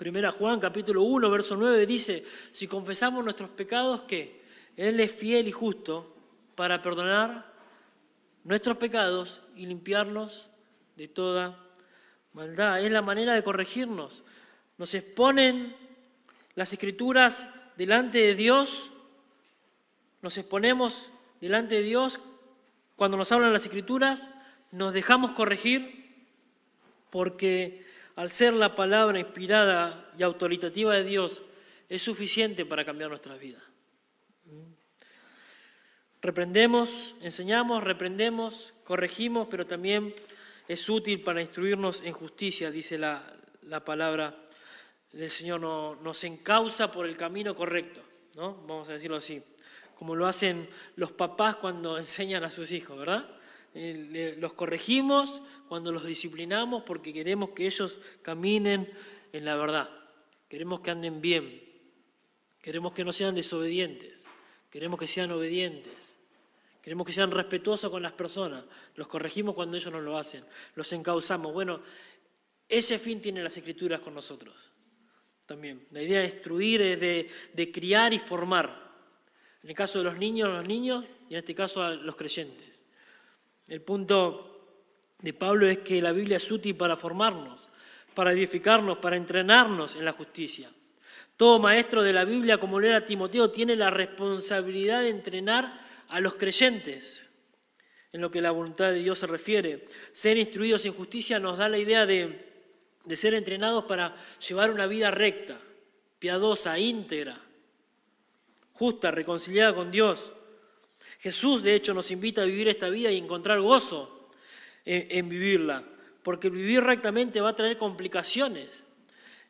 Primera Juan capítulo 1, verso 9 dice, si confesamos nuestros pecados, ¿qué? Él es fiel y justo para perdonar nuestros pecados y limpiarnos de toda maldad. Es la manera de corregirnos. Nos exponen las escrituras delante de Dios, nos exponemos delante de Dios cuando nos hablan las escrituras, nos dejamos corregir porque al ser la palabra inspirada y autoritativa de Dios es suficiente para cambiar nuestras vidas. Reprendemos, enseñamos, reprendemos, corregimos, pero también es útil para instruirnos en justicia, dice la, la palabra el Señor nos encausa por el camino correcto, ¿no? Vamos a decirlo así, como lo hacen los papás cuando enseñan a sus hijos, ¿verdad? Eh, los corregimos cuando los disciplinamos porque queremos que ellos caminen en la verdad, queremos que anden bien, queremos que no sean desobedientes, queremos que sean obedientes, queremos que sean respetuosos con las personas, los corregimos cuando ellos no lo hacen, los encauzamos. Bueno, ese fin tienen las escrituras con nosotros también. La idea de instruir es de, criar y formar. En el caso de los niños, los niños, y en este caso a los creyentes. El punto de Pablo es que la Biblia es útil para formarnos, para edificarnos, para entrenarnos en la justicia. Todo maestro de la Biblia, como lo era Timoteo, tiene la responsabilidad de entrenar a los creyentes en lo que la voluntad de Dios se refiere. Ser instruidos en justicia nos da la idea de de ser entrenados para llevar una vida recta, piadosa, íntegra, justa, reconciliada con Dios. Jesús, de hecho, nos invita a vivir esta vida y encontrar gozo en, vivirla, porque vivir rectamente va a traer complicaciones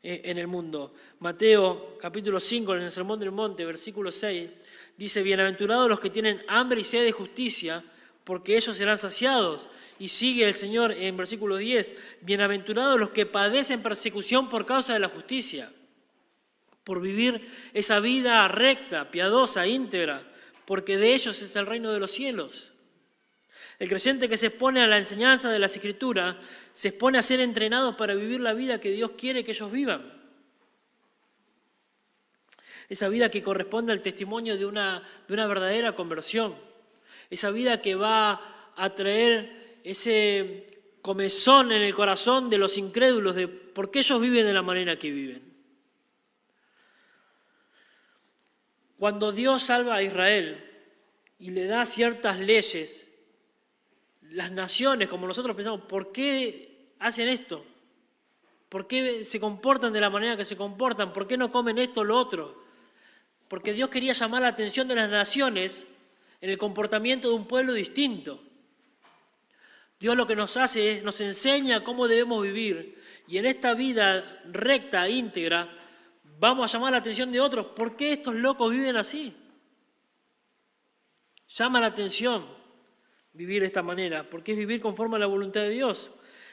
eh, en el mundo. Mateo capítulo 5, en el Sermón del Monte, versículo 6, dice, bienaventurados los que tienen hambre y sed de justicia, porque ellos serán saciados. Y sigue el Señor en versículo 10, bienaventurados los que padecen persecución por causa de la justicia, por vivir esa vida recta, piadosa, íntegra, porque de ellos es el reino de los cielos. El creyente que se expone a la enseñanza de las escrituras se expone a ser entrenado para vivir la vida que Dios quiere que ellos vivan. Esa vida que corresponde al testimonio de una, de una verdadera conversión. Esa vida que va a traer ese comezón en el corazón de los incrédulos de por qué ellos viven de la manera que viven. Cuando Dios salva a Israel y le da ciertas leyes, las naciones, como nosotros pensamos, ¿por qué hacen esto? ¿Por qué se comportan de la manera que se comportan? ¿Por qué no comen esto o lo otro? Porque Dios quería llamar la atención de las naciones en el comportamiento de un pueblo distinto. Dios lo que nos hace es, nos enseña cómo debemos vivir. Y en esta vida recta, íntegra, vamos a llamar la atención de otros. ¿Por qué estos locos viven así? Llama la atención vivir de esta manera, porque es vivir conforme a la voluntad de Dios.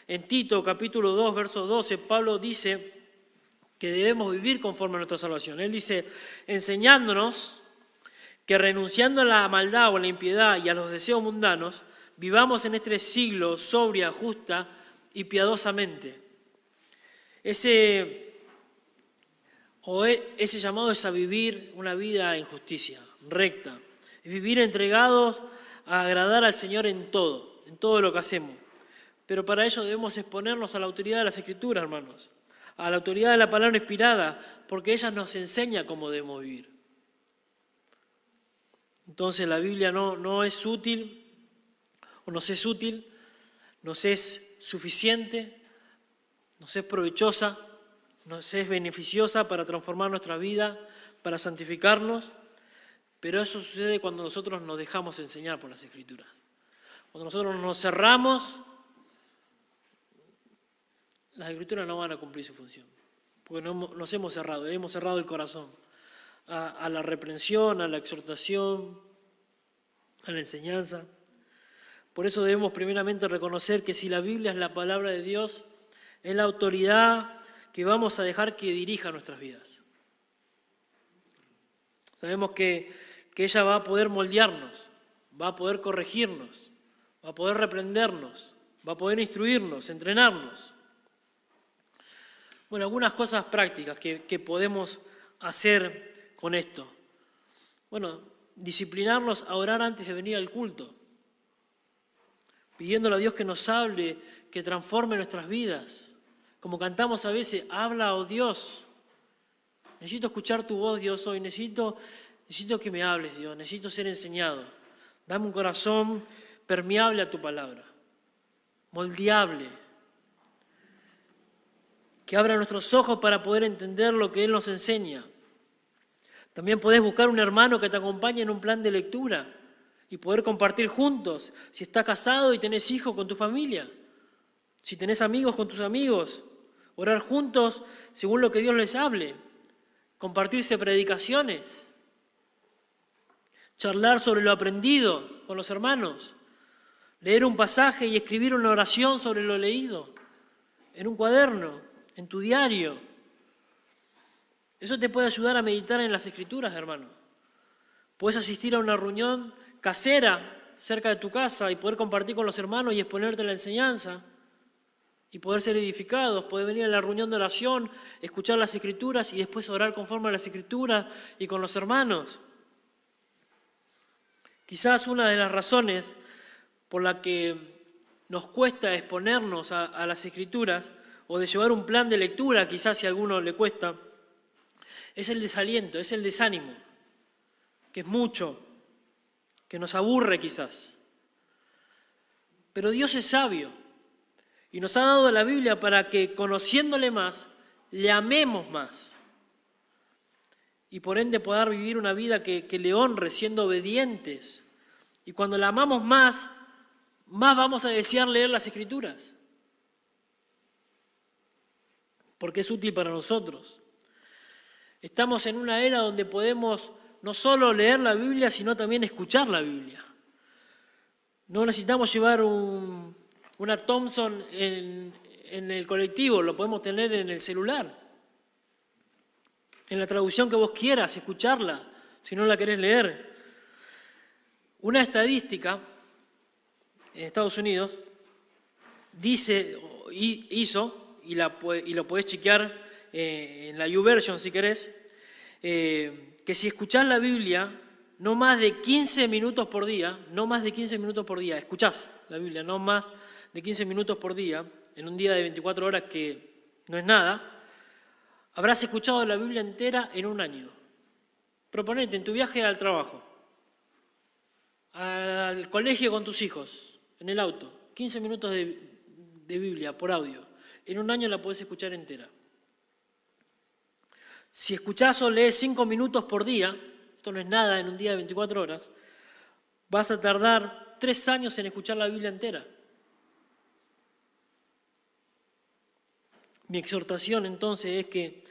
En Tito capítulo 2, verso 12, Pablo dice que debemos vivir conforme a nuestra salvación. Él dice, enseñándonos que renunciando a la maldad o a la impiedad y a los deseos mundanos, vivamos en este siglo sobria, justa y piadosamente. Ese, o e, ese llamado es a vivir una vida en justicia, recta, es vivir entregados a agradar al Señor en todo, en todo lo que hacemos. Pero para ello debemos exponernos a la autoridad de las Escrituras, hermanos, a la autoridad de la palabra inspirada, porque ella nos enseña cómo debemos vivir. Entonces la Biblia no, no es útil, o nos es útil, nos es suficiente, nos es provechosa, es beneficiosa para transformar nuestra vida, para santificarnos, pero eso sucede cuando nosotros nos dejamos enseñar por las Escrituras. Cuando nosotros nos cerramos, las Escrituras no van a cumplir su función, porque nos hemos cerrado, hemos cerrado el corazón a, a la reprensión, a la exhortación, a la enseñanza. Por eso debemos primeramente reconocer que si la Biblia es la palabra de Dios, es la autoridad que vamos a dejar que dirija nuestras vidas. Sabemos que, que ella va a poder moldearnos, va a poder corregirnos, va a poder reprendernos, va a poder instruirnos, entrenarnos. Bueno, algunas cosas prácticas que, que podemos hacer con esto. Bueno, disciplinarnos a orar antes de venir al culto, pidiéndole a Dios que nos hable, que transforme nuestras vidas. Como cantamos a veces, habla, oh Dios. Necesito escuchar tu voz, Dios, hoy. Necesito, necesito que me hables, Dios. Necesito ser enseñado. Dame un corazón permeable a tu palabra, moldeable, que abra nuestros ojos para poder entender lo que Él nos enseña. También podés buscar un hermano que te acompañe en un plan de lectura y poder compartir juntos. Si estás casado y tenés hijos con tu familia, si tenés amigos con tus amigos, orar juntos según lo que Dios les hable, compartirse predicaciones, charlar sobre lo aprendido con los hermanos, leer un pasaje y escribir una oración sobre lo leído, en un cuaderno, en tu diario. Eso te puede ayudar a meditar en las escrituras, hermano. Puedes asistir a una reunión casera cerca de tu casa y poder compartir con los hermanos y exponerte la enseñanza y poder ser edificados, poder venir a la reunión de oración, escuchar las escrituras y después orar conforme a las escrituras y con los hermanos. Quizás una de las razones por la que nos cuesta exponernos a, a las escrituras o de llevar un plan de lectura, quizás si a alguno le cuesta, es el desaliento, es el desánimo, que es mucho, que nos aburre quizás. Pero Dios es sabio y nos ha dado la Biblia para que conociéndole más, le amemos más. Y por ende poder vivir una vida que, que le honre siendo obedientes. Y cuando la amamos más, más vamos a desear leer las escrituras. Porque es útil para nosotros. Estamos en una era donde podemos no solo leer la Biblia, sino también escuchar la Biblia. No necesitamos llevar una Thompson en, el colectivo, lo podemos tener en el celular. En la traducción que vos quieras, escucharla, si no la querés leer. Una estadística en Estados Unidos dice, hizo, y, la, y lo podés chequear eh, en la YouVersion si querés, eh, que si escuchás la Biblia no más de 15 minutos por día, no más de 15 minutos por día, escuchás la Biblia, no más de 15 minutos por día, en un día de 24 horas que no es nada, habrás escuchado la Biblia entera en un año. Proponete en tu viaje al trabajo, al colegio con tus hijos, en el auto, 15 minutos de, Biblia por audio. En un año la puedes escuchar entera. Si escuchás o lees cinco minutos por día, esto no es nada en un día de 24 horas, vas a tardar tres años en escuchar la Biblia entera. Mi exhortación entonces es que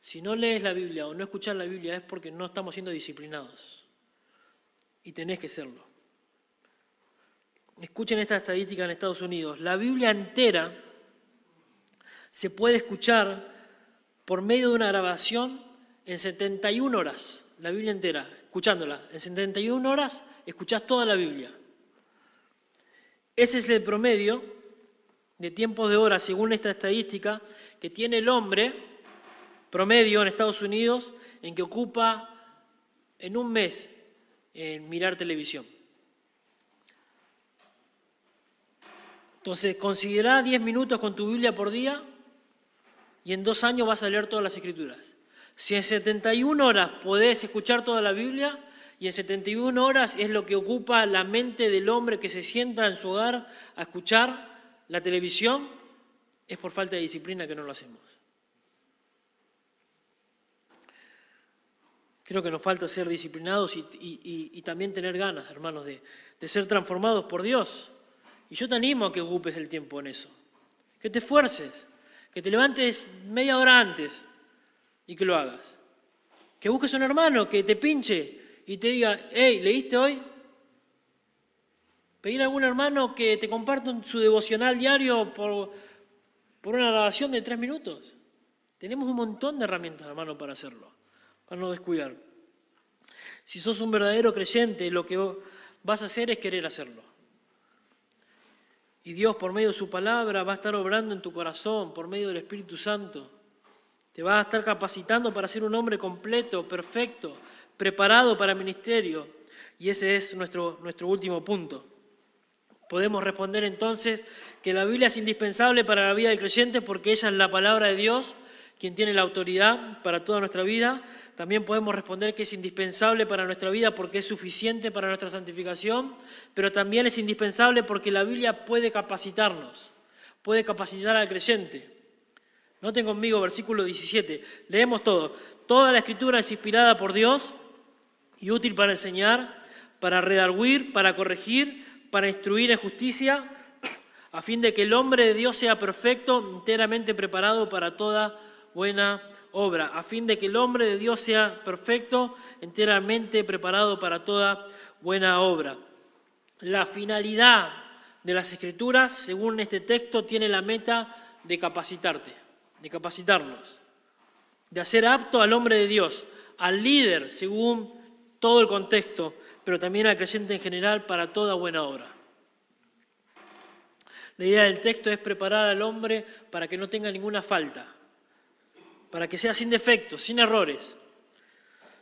si no lees la Biblia o no escuchas la Biblia es porque no estamos siendo disciplinados. Y tenés que serlo. Escuchen esta estadística en Estados Unidos. La Biblia entera se puede escuchar por medio de una grabación en 71 horas, la Biblia entera, escuchándola. En 71 horas escuchás toda la Biblia. Ese es el promedio de tiempos de horas, según esta estadística, que tiene el hombre promedio en Estados Unidos en que ocupa en un mes en mirar televisión. Entonces, considera 10 minutos con tu Biblia por día y en dos años vas a leer todas las escrituras. Si en 71 horas podés escuchar toda la Biblia, y en 71 horas es lo que ocupa la mente del hombre que se sienta en su hogar a escuchar la televisión, es por falta de disciplina que no lo hacemos. Creo que nos falta ser disciplinados y, también tener ganas, hermanos, de, de ser transformados por Dios. Y yo te animo a que ocupes el tiempo en eso, que te esfuerces, que te levantes media hora antes y que lo hagas. Que busques un hermano que te pinche y te diga, hey, ¿leíste hoy? Pedir a algún hermano que te comparta su devocional diario por, por una grabación de tres minutos. Tenemos un montón de herramientas, hermano, para hacerlo, para no descuidar. Si sos un verdadero creyente, lo que vas a hacer es querer hacerlo. Y Dios, por medio de su palabra, va a estar obrando en tu corazón, por medio del Espíritu Santo. Te va a estar capacitando para ser un hombre completo, perfecto, preparado para el ministerio. Y ese es nuestro, nuestro último punto. Podemos responder entonces que la Biblia es indispensable para la vida del creyente porque ella es la palabra de Dios, quien tiene la autoridad para toda nuestra vida. También podemos responder que es indispensable para nuestra vida porque es suficiente para nuestra santificación, pero también es indispensable porque la Biblia puede capacitarnos, puede capacitar al creyente. Noten conmigo versículo 17, leemos todo. Toda la escritura es inspirada por Dios y útil para enseñar, para redarguir, para corregir, para instruir en justicia, a fin de que el hombre de Dios sea perfecto, enteramente preparado para toda buena obra, a fin de que el hombre de Dios sea perfecto, enteramente preparado para toda buena obra. La finalidad de las escrituras, según este texto, tiene la meta de capacitarte, de capacitarnos, de hacer apto al hombre de Dios, al líder, según todo el contexto, pero también al creyente en general para toda buena obra. La idea del texto es preparar al hombre para que no tenga ninguna falta, para que sea sin defectos, sin errores.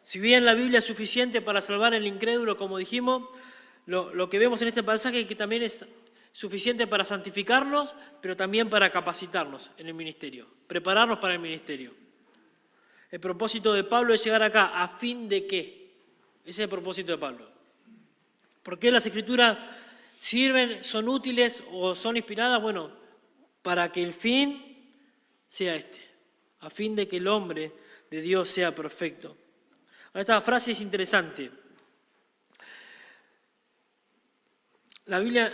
Si bien la Biblia es suficiente para salvar al incrédulo, como dijimos, lo, que vemos en este pasaje es que también es suficiente para santificarnos, pero también para capacitarnos en el ministerio, prepararnos para el ministerio. El propósito de Pablo es llegar acá a fin de que ese es el propósito de Pablo. ¿Por qué las escrituras sirven, son útiles o son inspiradas? Bueno, para que el fin sea este, a fin de que el hombre de Dios sea perfecto. esta frase es interesante. La Biblia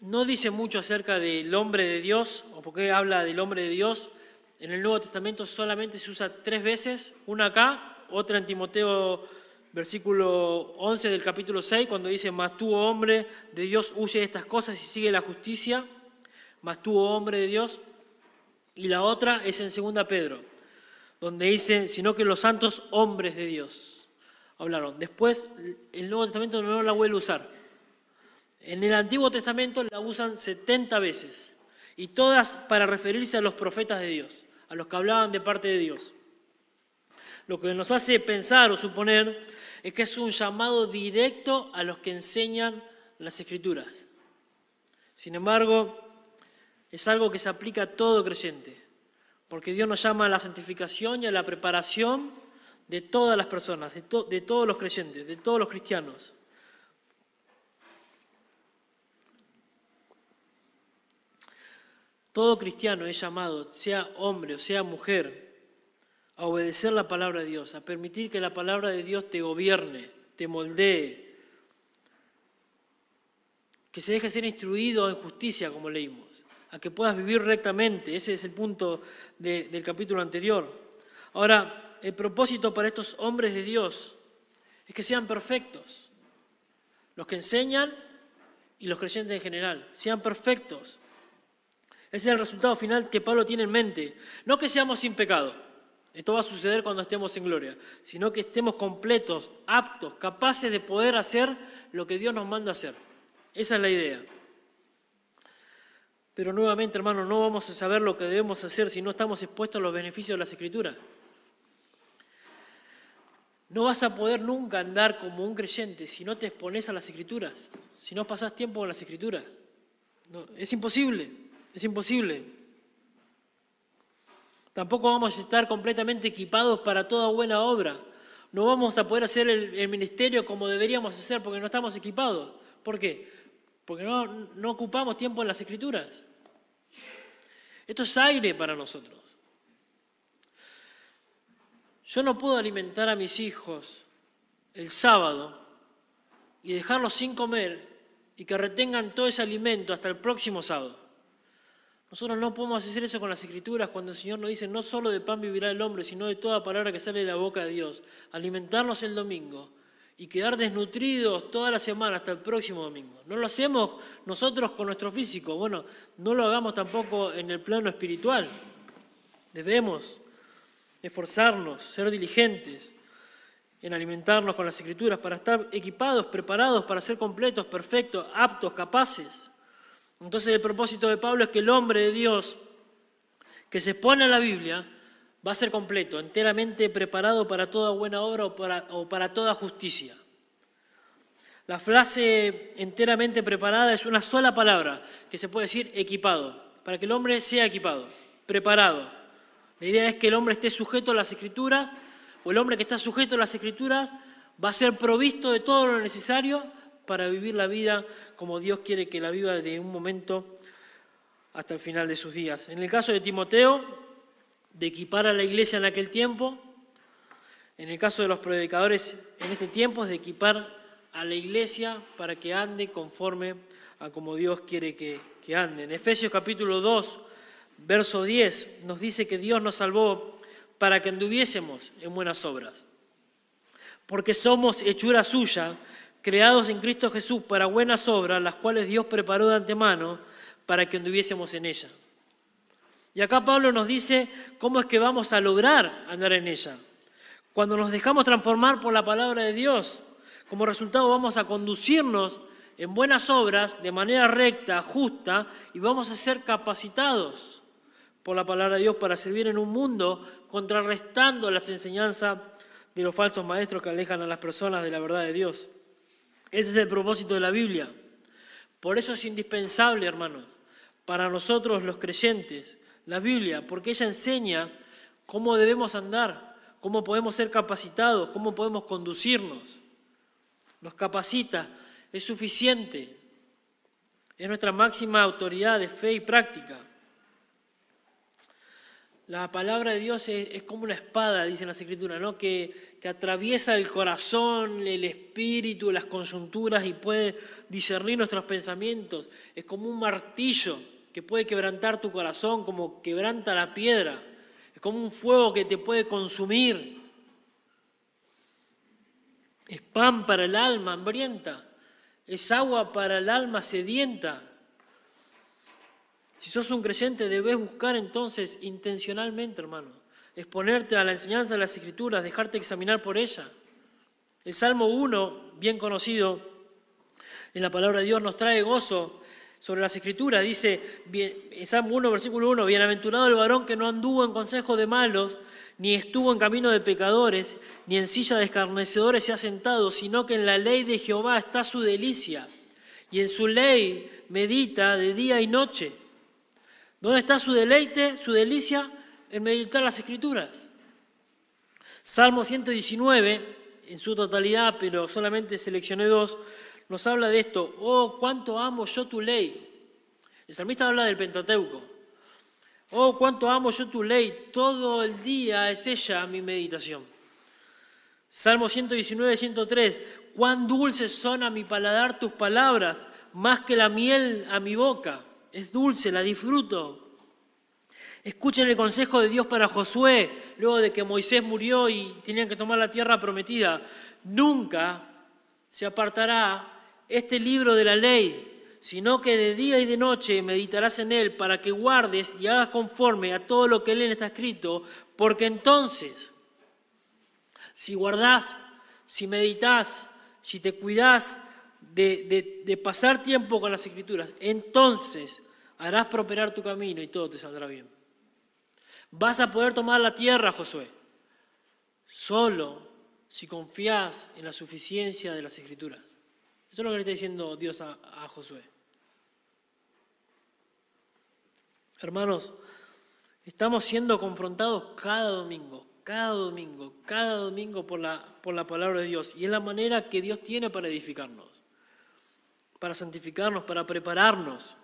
no dice mucho acerca del hombre de Dios, o por qué habla del hombre de Dios. En el Nuevo Testamento solamente se usa tres veces, una acá, otra en Timoteo versículo 11 del capítulo 6, cuando dice, mas tú, hombre de Dios, huye de estas cosas y sigue la justicia, mas tú, hombre de Dios. Y la otra es en 2 Pedro, donde dice, sino que los santos hombres de Dios hablaron. Después el Nuevo Testamento no la vuelve a usar. En el Antiguo Testamento la usan 70 veces, y todas para referirse a los profetas de Dios, a los que hablaban de parte de Dios. Lo que nos hace pensar o suponer es que es un llamado directo a los que enseñan las escrituras. Sin embargo, es algo que se aplica a todo creyente, porque Dios nos llama a la santificación y a la preparación de todas las personas, de, todos los creyentes, de todos los cristianos. Todo cristiano es llamado, sea hombre o sea mujer, a obedecer la palabra de Dios, a permitir que la palabra de Dios te gobierne, te moldee, que se deje ser instruido en justicia, como leímos, a que puedas vivir rectamente. Ese es el punto del capítulo anterior. Ahora, el propósito para estos hombres de Dios es que sean perfectos. Los que enseñan y los creyentes en general, sean perfectos. Ese es el resultado final que Pablo tiene en mente. No que seamos sin pecado. Esto va a suceder cuando estemos en gloria, sino que estemos completos, aptos, capaces de poder hacer lo que Dios nos manda hacer. Esa es la idea. Pero nuevamente, hermanos, no vamos a saber lo que debemos hacer si no estamos expuestos a los beneficios de las Escrituras. No vas a poder nunca andar como un creyente si no te expones a las Escrituras, si no pasas tiempo con las Escrituras. es imposible, es imposible. Tampoco vamos a estar completamente equipados para toda buena obra. No vamos a poder hacer el, ministerio como deberíamos hacer porque no estamos equipados. ¿Por qué? Porque no, no ocupamos tiempo en las escrituras. Esto es aire para nosotros. Yo no puedo alimentar a mis hijos el sábado y dejarlos sin comer y que retengan todo ese alimento hasta el próximo sábado. Nosotros no podemos hacer eso con las escrituras cuando el Señor nos dice no solo de pan vivirá el hombre, sino de toda palabra que sale de la boca de Dios. Alimentarnos el domingo y quedar desnutridos toda la semana hasta el próximo domingo. No lo hacemos nosotros con nuestro físico, bueno, no lo hagamos tampoco en el plano espiritual. Debemos esforzarnos, ser diligentes en alimentarnos con las escrituras para estar equipados, preparados para ser completos, perfectos, aptos, capaces. Entonces el propósito de Pablo es que el hombre de Dios que se pone a la Biblia va a ser completo, enteramente preparado para toda buena obra o para, o para toda justicia. La frase enteramente preparada es una sola palabra que se puede decir equipado, para que el hombre sea equipado, preparado. La idea es que el hombre esté sujeto a las escrituras, o el hombre que está sujeto a las escrituras va a ser provisto de todo lo necesario para vivir la vida como Dios quiere que la viva de un momento hasta el final de sus días. En el caso de Timoteo, de equipar a la iglesia en aquel tiempo, en el caso de los predicadores en este tiempo, es de equipar a la iglesia para que ande conforme a como Dios quiere que, que ande. En Efesios capítulo 2, verso 10, nos dice que Dios nos salvó para que anduviésemos en buenas obras. Porque somos hechura suya, creados en Cristo Jesús para buenas obras, las cuales Dios preparó de antemano para que anduviésemos en ella. Y acá Pablo nos dice cómo es que vamos a lograr andar en ella. Cuando nos dejamos transformar por la palabra de Dios, como resultado vamos a conducirnos en buenas obras de manera recta, justa, y vamos a ser capacitados por la palabra de Dios para servir en un mundo contrarrestando las enseñanzas de los falsos maestros que alejan a las personas de la verdad de Dios. Ese es el propósito de la Biblia. Por eso es indispensable, hermanos, para nosotros los creyentes, la Biblia, porque ella enseña cómo debemos andar, cómo podemos ser capacitados, cómo podemos conducirnos. Nos capacita, es suficiente, es nuestra máxima autoridad de fe y práctica. La palabra de Dios es, como una espada, dice la Escritura, ¿no? que, que atraviesa el corazón, el espíritu, las conjunturas y puede discernir nuestros pensamientos. Es como un martillo que puede quebrantar tu corazón, como quebranta la piedra. Es como un fuego que te puede consumir. Es pan para el alma hambrienta. Es agua para el alma sedienta. Si sos un creyente, debes buscar entonces intencionalmente, hermano, exponerte a la enseñanza de las Escrituras, dejarte examinar por ella. El Salmo 1, bien conocido en la palabra de Dios, nos trae gozo sobre las Escrituras. Dice, en Salmo 1, versículo 1, bienaventurado el varón que no anduvo en consejo de malos, ni estuvo en camino de pecadores, ni en silla de escarnecedores se ha sentado, sino que en la ley de Jehová está su delicia, y en su ley medita de día y noche. ¿Dónde está su deleite, su delicia? En meditar las escrituras. Salmo 119, en su totalidad, pero solamente seleccioné dos, nos habla de esto. Oh, cuánto amo yo tu ley. El salmista habla del Pentateuco. Oh, cuánto amo yo tu ley. Todo el día es ella mi meditación. Salmo 119, 103. Cuán dulces son a mi paladar tus palabras, más que la miel a mi boca es dulce, la disfruto. Escuchen el consejo de Dios para Josué, luego de que Moisés murió y tenían que tomar la tierra prometida. Nunca se apartará este libro de la ley, sino que de día y de noche meditarás en él para que guardes y hagas conforme a todo lo que en él está escrito, porque entonces, si guardás, si meditas, si te cuidás de, pasar tiempo con las escrituras, entonces harás prosperar tu camino y todo te saldrá bien. Vas a poder tomar la tierra, Josué, solo si confías en la suficiencia de las escrituras. Eso es lo que le está diciendo Dios a, a Josué. Hermanos, Estamos siendo confrontados cada domingo, cada domingo, cada domingo por la, por la palabra de Dios. Y es la manera que Dios tiene para edificarnos, para santificarnos, para prepararnos.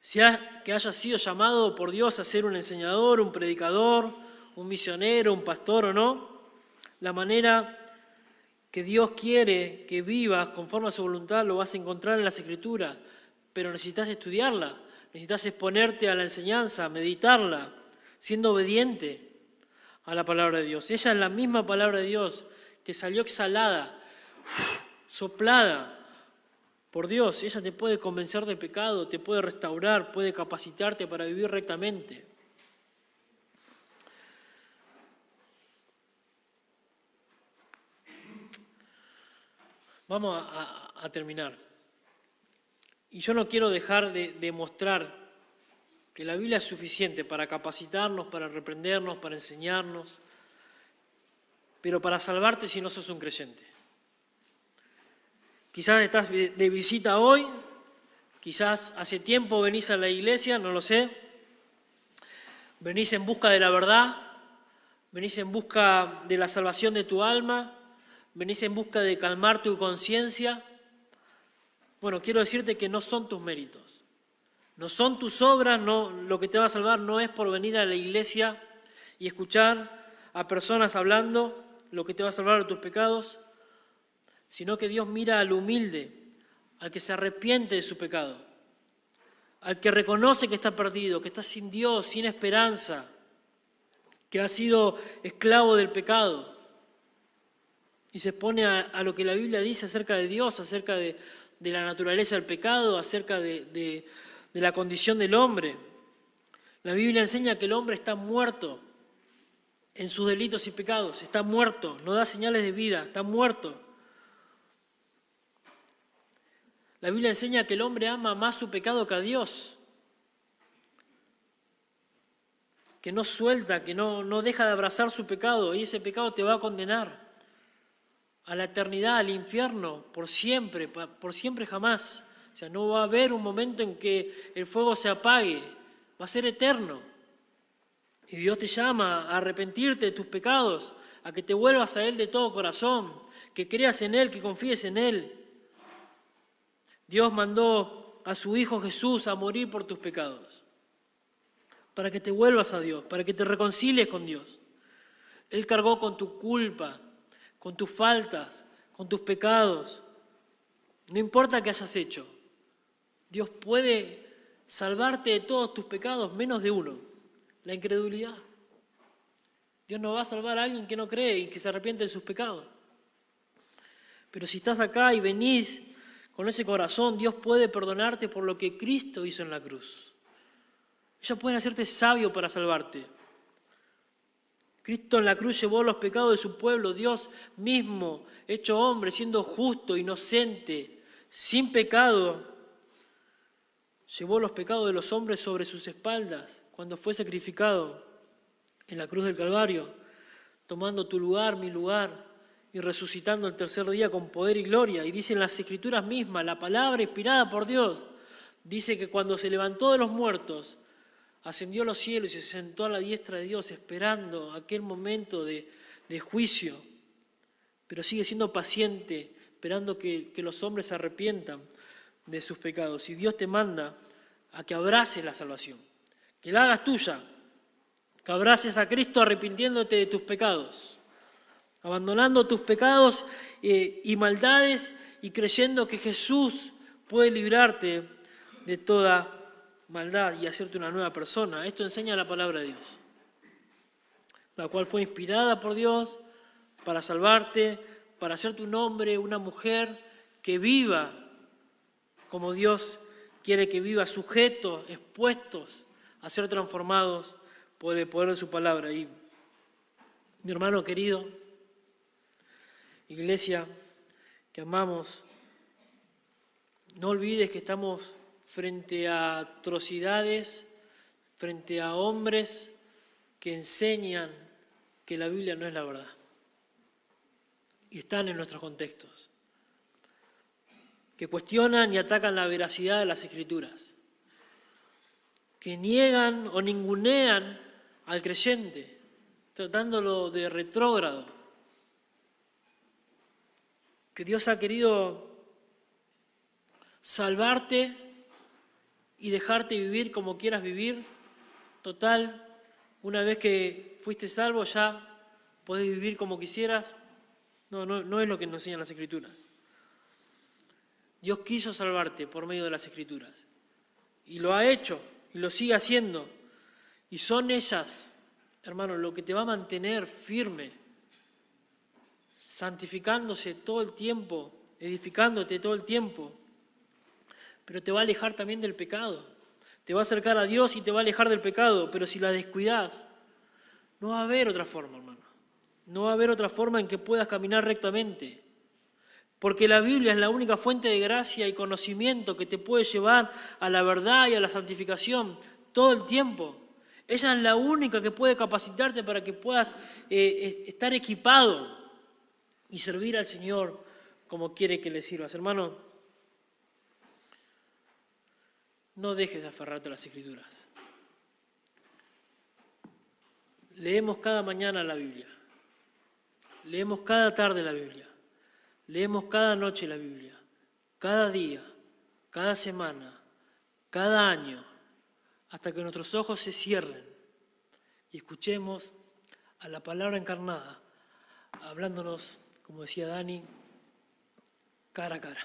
Sea que haya sido llamado por Dios a ser un enseñador, un predicador, un misionero, un pastor o no, la manera que Dios quiere que vivas conforme a su voluntad lo vas a encontrar en las Escrituras, pero necesitas estudiarla, necesitas exponerte a la enseñanza, meditarla, siendo obediente a la palabra de Dios. Ella es la misma palabra de Dios que salió exhalada, soplada por Dios. Ella te puede convencer de pecado, te puede restaurar, puede capacitarte para vivir rectamente. Vamos a, terminar. Y yo no quiero dejar de, de mostrar que la Biblia es suficiente para capacitarnos, para reprendernos, para enseñarnos, pero para salvarte si no sos un creyente. Quizás estás de visita hoy, quizás hace tiempo venís a la iglesia, no lo sé, venís en busca de la verdad, venís en busca de la salvación de tu alma, venís en busca de calmar tu conciencia, bueno, quiero decirte que no son tus méritos, no son tus obras, no, lo que te va a salvar no es por venir a la iglesia y escuchar a personas hablando lo que te va a salvar de tus pecados, sino que Dios mira al humilde, al que se arrepiente de su pecado, al que reconoce que está perdido, que está sin Dios, sin esperanza, que ha sido esclavo del pecado y se expone a, lo que la Biblia dice acerca de Dios, acerca de, la naturaleza del pecado, acerca de, de la condición del hombre. La Biblia enseña que el hombre está muerto en sus delitos y pecados, está muerto, no da señales de vida, está muerto. La Biblia enseña que el hombre ama más su pecado que a Dios, que no suelta, que no, no deja de abrazar su pecado y ese pecado te va a condenar a la eternidad, al infierno, por siempre, por siempre jamás. O sea, no va a haber un momento en que el fuego se apague, va a ser eterno. Y Dios te llama a arrepentirte de tus pecados, a que te vuelvas a Él de todo corazón, que creas en Él, que confíes en Él. Dios mandó a su Hijo Jesús a morir por tus pecados, para que te vuelvas a Dios, para que te reconcilies con Dios. Él cargó con tu culpa, con tus faltas, con tus pecados. No importa qué hayas hecho. Dios puede salvarte de todos tus pecados, menos de uno, la incredulidad. Dios no va a salvar a alguien que no cree y que se arrepiente de sus pecados. Pero si estás acá y venís con ese corazón, Dios puede perdonarte por lo que Cristo hizo en la cruz. Ellos pueden hacerte sabio para salvarte. Cristo en la cruz llevó los pecados de su pueblo, Dios mismo, hecho hombre, siendo justo, inocente, sin pecado, llevó los pecados de los hombres sobre sus espaldas cuando fue sacrificado en la cruz del Calvario, tomando tu lugar, mi lugar, y resucitando el tercer día con poder y gloria. Y dicen las escrituras mismas, la palabra inspirada por Dios, dice que cuando se levantó de los muertos, ascendió a los cielos y se sentó a la diestra de Dios esperando aquel momento de, juicio, pero sigue siendo paciente, esperando que, que los hombres se arrepientan de sus pecados. Y Dios te manda a que abraces la salvación, que la hagas tuya, que abraces a Cristo arrepintiéndote de tus pecados, abandonando tus pecados eh, y maldades y creyendo que Jesús puede librarte de toda maldad y hacerte una nueva persona. Esto enseña la palabra de Dios, la cual fue inspirada por Dios para salvarte, para hacerte un hombre, una mujer que viva como Dios quiere que viva, sujetos, expuestos a ser transformados por el poder de su palabra. Y mi hermano querido, iglesia que amamos, no olvides que estamos frente a atrocidades, frente a hombres que enseñan que la Biblia no es la verdad. Y están en nuestros contextos. Que cuestionan y atacan la veracidad de las escrituras. que niegan o ningunean al creyente, tratándolo de retrógrado. Que Dios ha querido salvarte y dejarte vivir como quieras vivir. Total, una vez que fuiste salvo ya podés vivir como quisieras. No, no, no es lo que nos enseñan las escrituras. Dios quiso salvarte por medio de las escrituras. Y lo ha hecho y lo sigue haciendo. Y son ellas, hermano, lo que te va a mantener firme, santificándose todo el tiempo, edificándote todo el tiempo. Pero te va a alejar también del pecado. Te va a acercar a Dios y te va a alejar del pecado. Pero si la descuidas, no va a haber otra forma, hermano. No va a haber otra forma en que puedas caminar rectamente. Porque la Biblia es la única fuente de gracia y conocimiento que te puede llevar a la verdad y a la santificación todo el tiempo. Ella es la única que puede capacitarte para que puedas eh, estar equipado y servir al Señor como quiere que le sirvas. Hermano, no dejes de aferrarte a las escrituras. Leemos cada mañana la Biblia. Leemos cada tarde la Biblia. Leemos cada noche la Biblia, cada día, cada semana, cada año, hasta que nuestros ojos se cierren y escuchemos a la palabra encarnada, hablándonos, como decía Dani, cara a cara.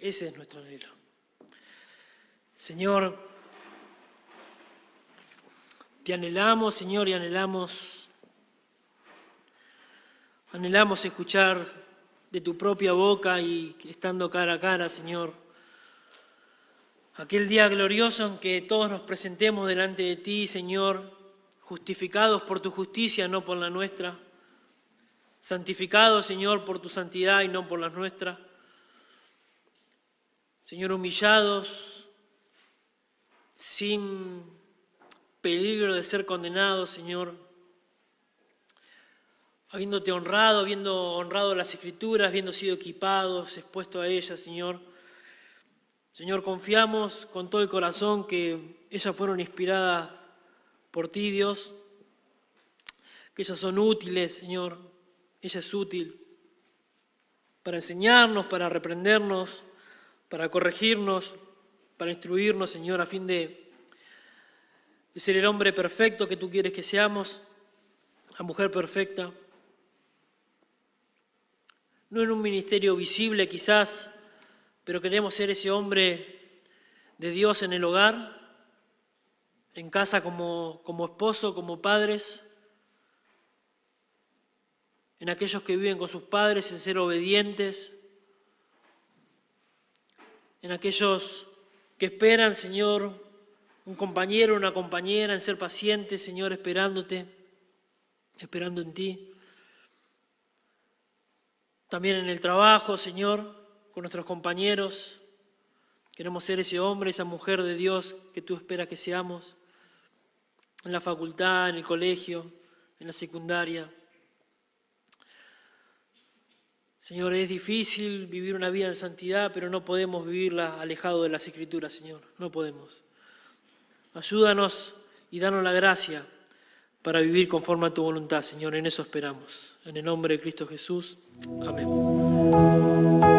Ese es nuestro anhelo. Señor, te anhelamos, Señor, y anhelamos, anhelamos escuchar de tu propia boca y estando cara a cara, Señor. Aquel día glorioso en que todos nos presentemos delante de ti, Señor, justificados por tu justicia, no por la nuestra. Santificados, Señor, por tu santidad y no por la nuestra. Señor, humillados, sin peligro de ser condenados, Señor habiéndote honrado, habiendo honrado las escrituras, habiendo sido equipados, expuesto a ellas, Señor. Señor, confiamos con todo el corazón que ellas fueron inspiradas por ti, Dios, que ellas son útiles, Señor. Ella es útil para enseñarnos, para reprendernos, para corregirnos, para instruirnos, Señor, a fin de, ser el hombre perfecto que tú quieres que seamos, la mujer perfecta. No en un ministerio visible quizás, pero queremos ser ese hombre de Dios en el hogar, en casa como, como esposo, como padres, en aquellos que viven con sus padres, en ser obedientes, en aquellos que esperan, Señor, un compañero, una compañera, en ser pacientes, Señor, esperándote, esperando en ti. También en el trabajo, Señor, con nuestros compañeros. Queremos ser ese hombre, esa mujer de Dios que tú esperas que seamos. En la facultad, en el colegio, en la secundaria. Señor, es difícil vivir una vida en santidad, pero no podemos vivirla alejado de las Escrituras, Señor. No podemos. Ayúdanos y danos la gracia para vivir conforme a tu voluntad, Señor. En eso esperamos. En el nombre de Cristo Jesús. Amén.